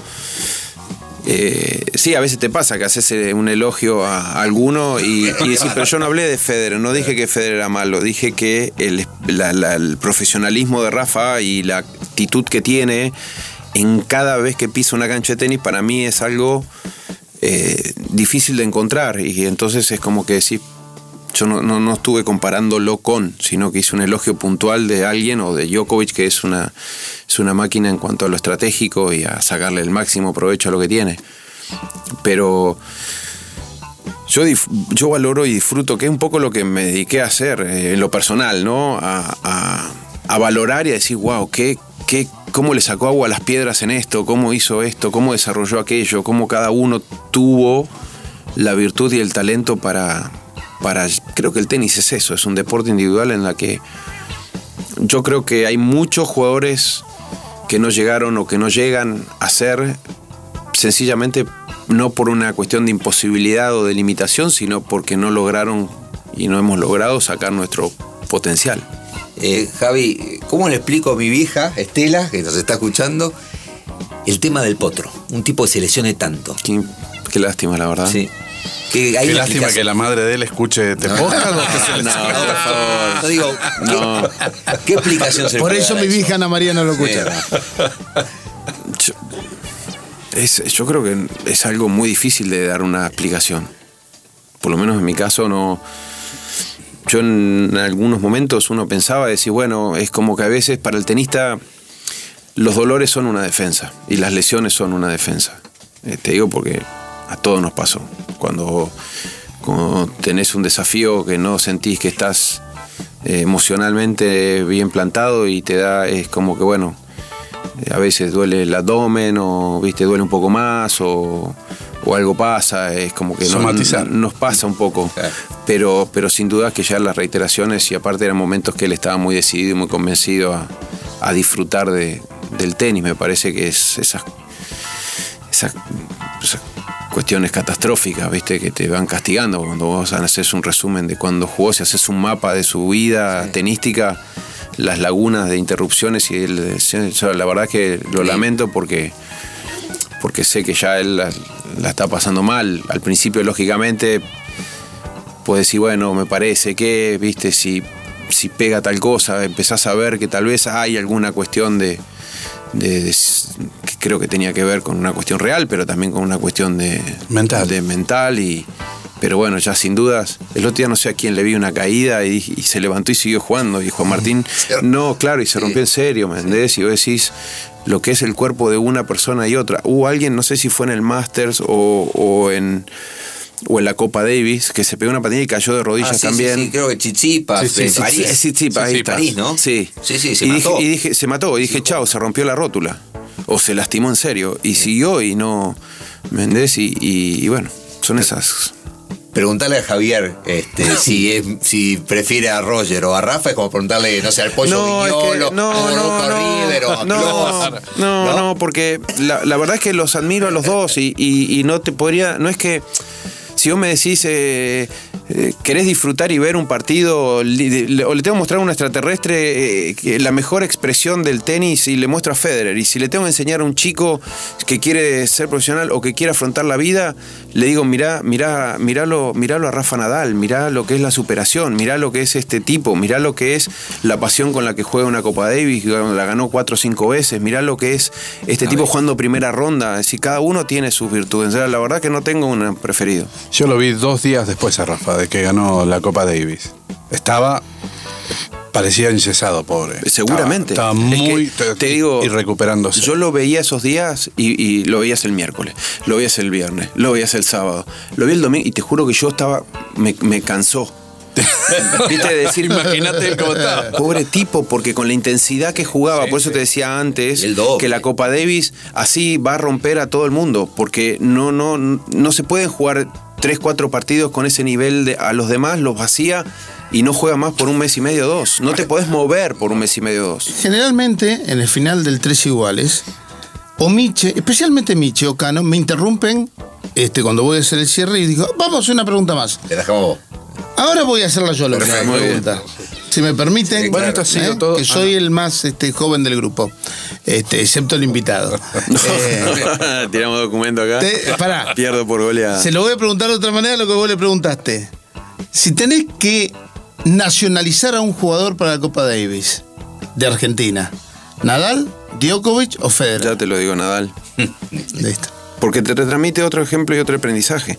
eh, sí, a veces te pasa que haces eh, un elogio a alguno y, y decís, pero yo no hablé de Federer, no dije que Federer era malo, dije que el, la- la- el profesionalismo de Rafa y la actitud que tiene en cada vez que pisa una cancha de tenis para mí es algo eh, difícil de encontrar y entonces es como que decís, yo no, no, no estuve comparándolo con, sino que hice un elogio puntual de alguien o de Djokovic, que es una, es una máquina en cuanto a lo estratégico y a sacarle el máximo provecho a lo que tiene. Pero yo, yo valoro y disfruto, que es un poco lo que me dediqué a hacer eh, en lo personal, ¿no? A, a- a valorar y a decir, wow, ¿qué, qué, ¿cómo le sacó agua a las piedras en esto? ¿Cómo hizo esto? ¿Cómo desarrolló aquello? ¿Cómo cada uno tuvo la virtud y el talento para, para... Creo que el tenis es eso, es un deporte individual en la que yo creo que hay muchos jugadores que no llegaron o que no llegan a ser sencillamente no por una cuestión de imposibilidad o de limitación, sino porque no lograron y no hemos logrado sacar nuestro potencial. Eh, Javi, ¿cómo le explico a mi vieja, Estela, que nos está escuchando, el tema del potro? Un tipo que se lesione tanto. Qué, qué lástima, la verdad. Sí. Que Qué lástima que la madre de él escuche te podcast o que se le No, por favor. No digo, ¿qué, No. ¿qué explicación se le Por eso mi vieja Ana María no lo escucha. Yo, es- yo creo que es algo muy difícil de dar una explicación. Por lo menos en mi caso no. Yo en algunos momentos uno pensaba decir, bueno, es como que a veces para el tenista los dolores son una defensa y las lesiones son una defensa. Eh, te digo porque a todos nos pasó. Cuando, tenés un desafío que no sentís que estás eh, emocionalmente bien plantado y te da, es como que bueno, eh, a veces duele el abdomen o viste duele un poco más o, o algo pasa es como que Somatizar. nos pasa un poco Claro. pero pero sin duda que ya las reiteraciones y aparte eran momentos que él estaba muy decidido y muy convencido a, a disfrutar de- del tenis me parece que es esas esas, esas cuestiones catastróficas, ¿viste? Que te van castigando cuando vos haces un resumen de cuando jugó, si haces un mapa de su vida tenística, las lagunas de interrupciones y el- la verdad que lo lamento porque porque sé que ya él la, la está pasando mal. Al principio, lógicamente, puedes decir, bueno, me parece que, viste, si, si pega tal cosa, empezás a ver que tal vez hay alguna cuestión de, de- de- que creo que tenía que ver con una cuestión real, pero también con una cuestión de Mental. de mental y pero bueno, ya sin dudas, el otro día no sé a quién le vi una caída y, y se levantó y siguió jugando. Y Juan Martín, no, claro, y se rompió en serio, ¿me entendés? Y vos decís lo que es el cuerpo de una persona y otra. Hubo alguien, no sé si fue en el Masters o, o en o en la Copa Davis, que se pegó una patina y cayó de rodillas Ah, sí, también. Sí, sí, creo que Chichipas, Sí, sí, París. Sí, ahí está. París, ¿no? Sí. Sí, sí, se y mató. Dije, y dije, se mató. Y dije, chao, se rompió la rótula. O se lastimó en serio. Y siguió y no. ¿Me entendés? Y, y- y bueno, son esas. Preguntarle a Javier este, si, es, si prefiere a Roger o a Rafa, es como preguntarle, no sé, al pollo No, es que- Viñolo, no, o a no, no, River, o a no, no, no, porque la, la verdad es que los admiro a los dos y, y- y no te podría, no es que si vos me decís eh, eh, querés disfrutar y ver un partido le- o le tengo que mostrar a un extraterrestre eh, la mejor expresión del tenis y le muestro a Federer. Y si le tengo que enseñar a un chico que quiere ser profesional o que quiere afrontar la vida le digo mirá mirá miralo miralo a Rafa Nadal mirá lo que es la superación mirá lo que es este tipo mirá lo que es la pasión con la que juega una Copa Davis que la ganó cuatro o cinco veces mirá lo que es este tipo jugando primera ronda es decir cada uno tiene sus virtudes O sea, la verdad que no tengo un preferido Yo lo vi dos días después a Rafa de que ganó la Copa Davis. Estaba. Parecía enyesado, pobre. Seguramente. Estaba, Es estaba que muy. te digo, y recuperándose. Yo lo veía esos días y, y lo veías el miércoles, lo veías el viernes, lo veías el sábado, lo vi el domingo y te juro que yo estaba, me, me cansó. ¿Viste? Viste, decir, Imagínate cómo está. Pobre tipo, porque con la intensidad que jugaba, por eso te decía antes que la Copa Davis así va a romper a todo el mundo, porque no, no, no se pueden jugar 3, 4 partidos con ese nivel de, a los demás, los vacía y no juega más por un mes y medio o dos. No te podés mover por un mes y medio o dos. Generalmente, en el final del tres iguales, o Miche, especialmente Miche o Cano, me interrumpen este, cuando voy a hacer el cierre y digo, vamos a hacer una pregunta más. Le dejamos vos. Ahora voy a hacerla yo la Perfecto, primera muy bien. pregunta. Si me permiten, Sí, Bueno, esto ha sido ¿eh? todo- que soy el más este, joven del grupo, este, excepto el invitado. Eh, Tiramos documento acá. Te- pará. Pierdo por goleada. se lo voy a preguntar de otra manera lo que vos le preguntaste. Si tenés que nacionalizar a un jugador para la Copa Davis de Argentina, ¿Nadal, Djokovic o Federer? Ya te lo digo, Nadal. Listo. Porque te transmite otro ejemplo y otro aprendizaje.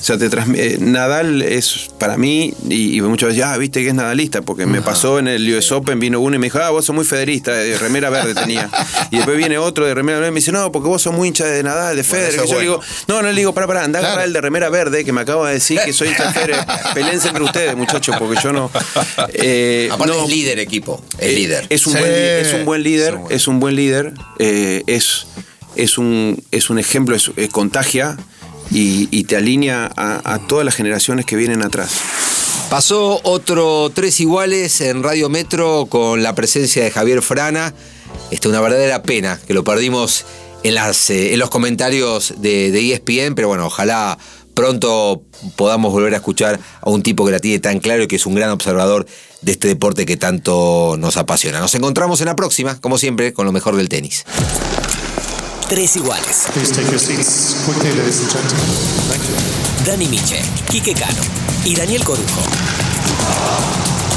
O sea, te transmi- eh, Nadal es para mí, y, y muchas veces, ah, viste que es nadalista, porque me pasó en el US Open, vino uno y me dijo, ah, vos sos muy federista, de remera verde tenía. Y después viene otro de remera verde y me dice, no, porque vos sos muy hincha de Nadal, de Federer. que yo es le digo, no, no le digo, para, para, anda a Claro. agarrar el de remera verde, que me acaba de decir que soy hincha de Federer. Pelense entre ustedes, muchachos, porque yo no. Eh, Aparte no, es líder equipo. Es eh, líder. Es un, Sí. buen, es un buen líder, bueno. es un buen líder, eh, es, es, un, es un ejemplo, es, eh, contagia y, te alinea a, todas las generaciones que vienen atrás. Pasó otro tres iguales en Radio Metro con la presencia de Javier Frana. Este, una verdadera pena que lo perdimos en, las, eh, en los comentarios de, de ESPN, pero bueno, ojalá pronto podamos volver a escuchar a un tipo que la tiene tan claro y que es un gran observador de este deporte que tanto nos apasiona. Nos encontramos en la próxima, como siempre, con lo mejor del tenis. Tres iguales. Please take your seats quickly, ladies and gentlemen. Thank you. Dani Miche, Quique Cano y Daniel Corujo.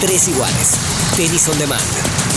Tres iguales. Tenis on demand.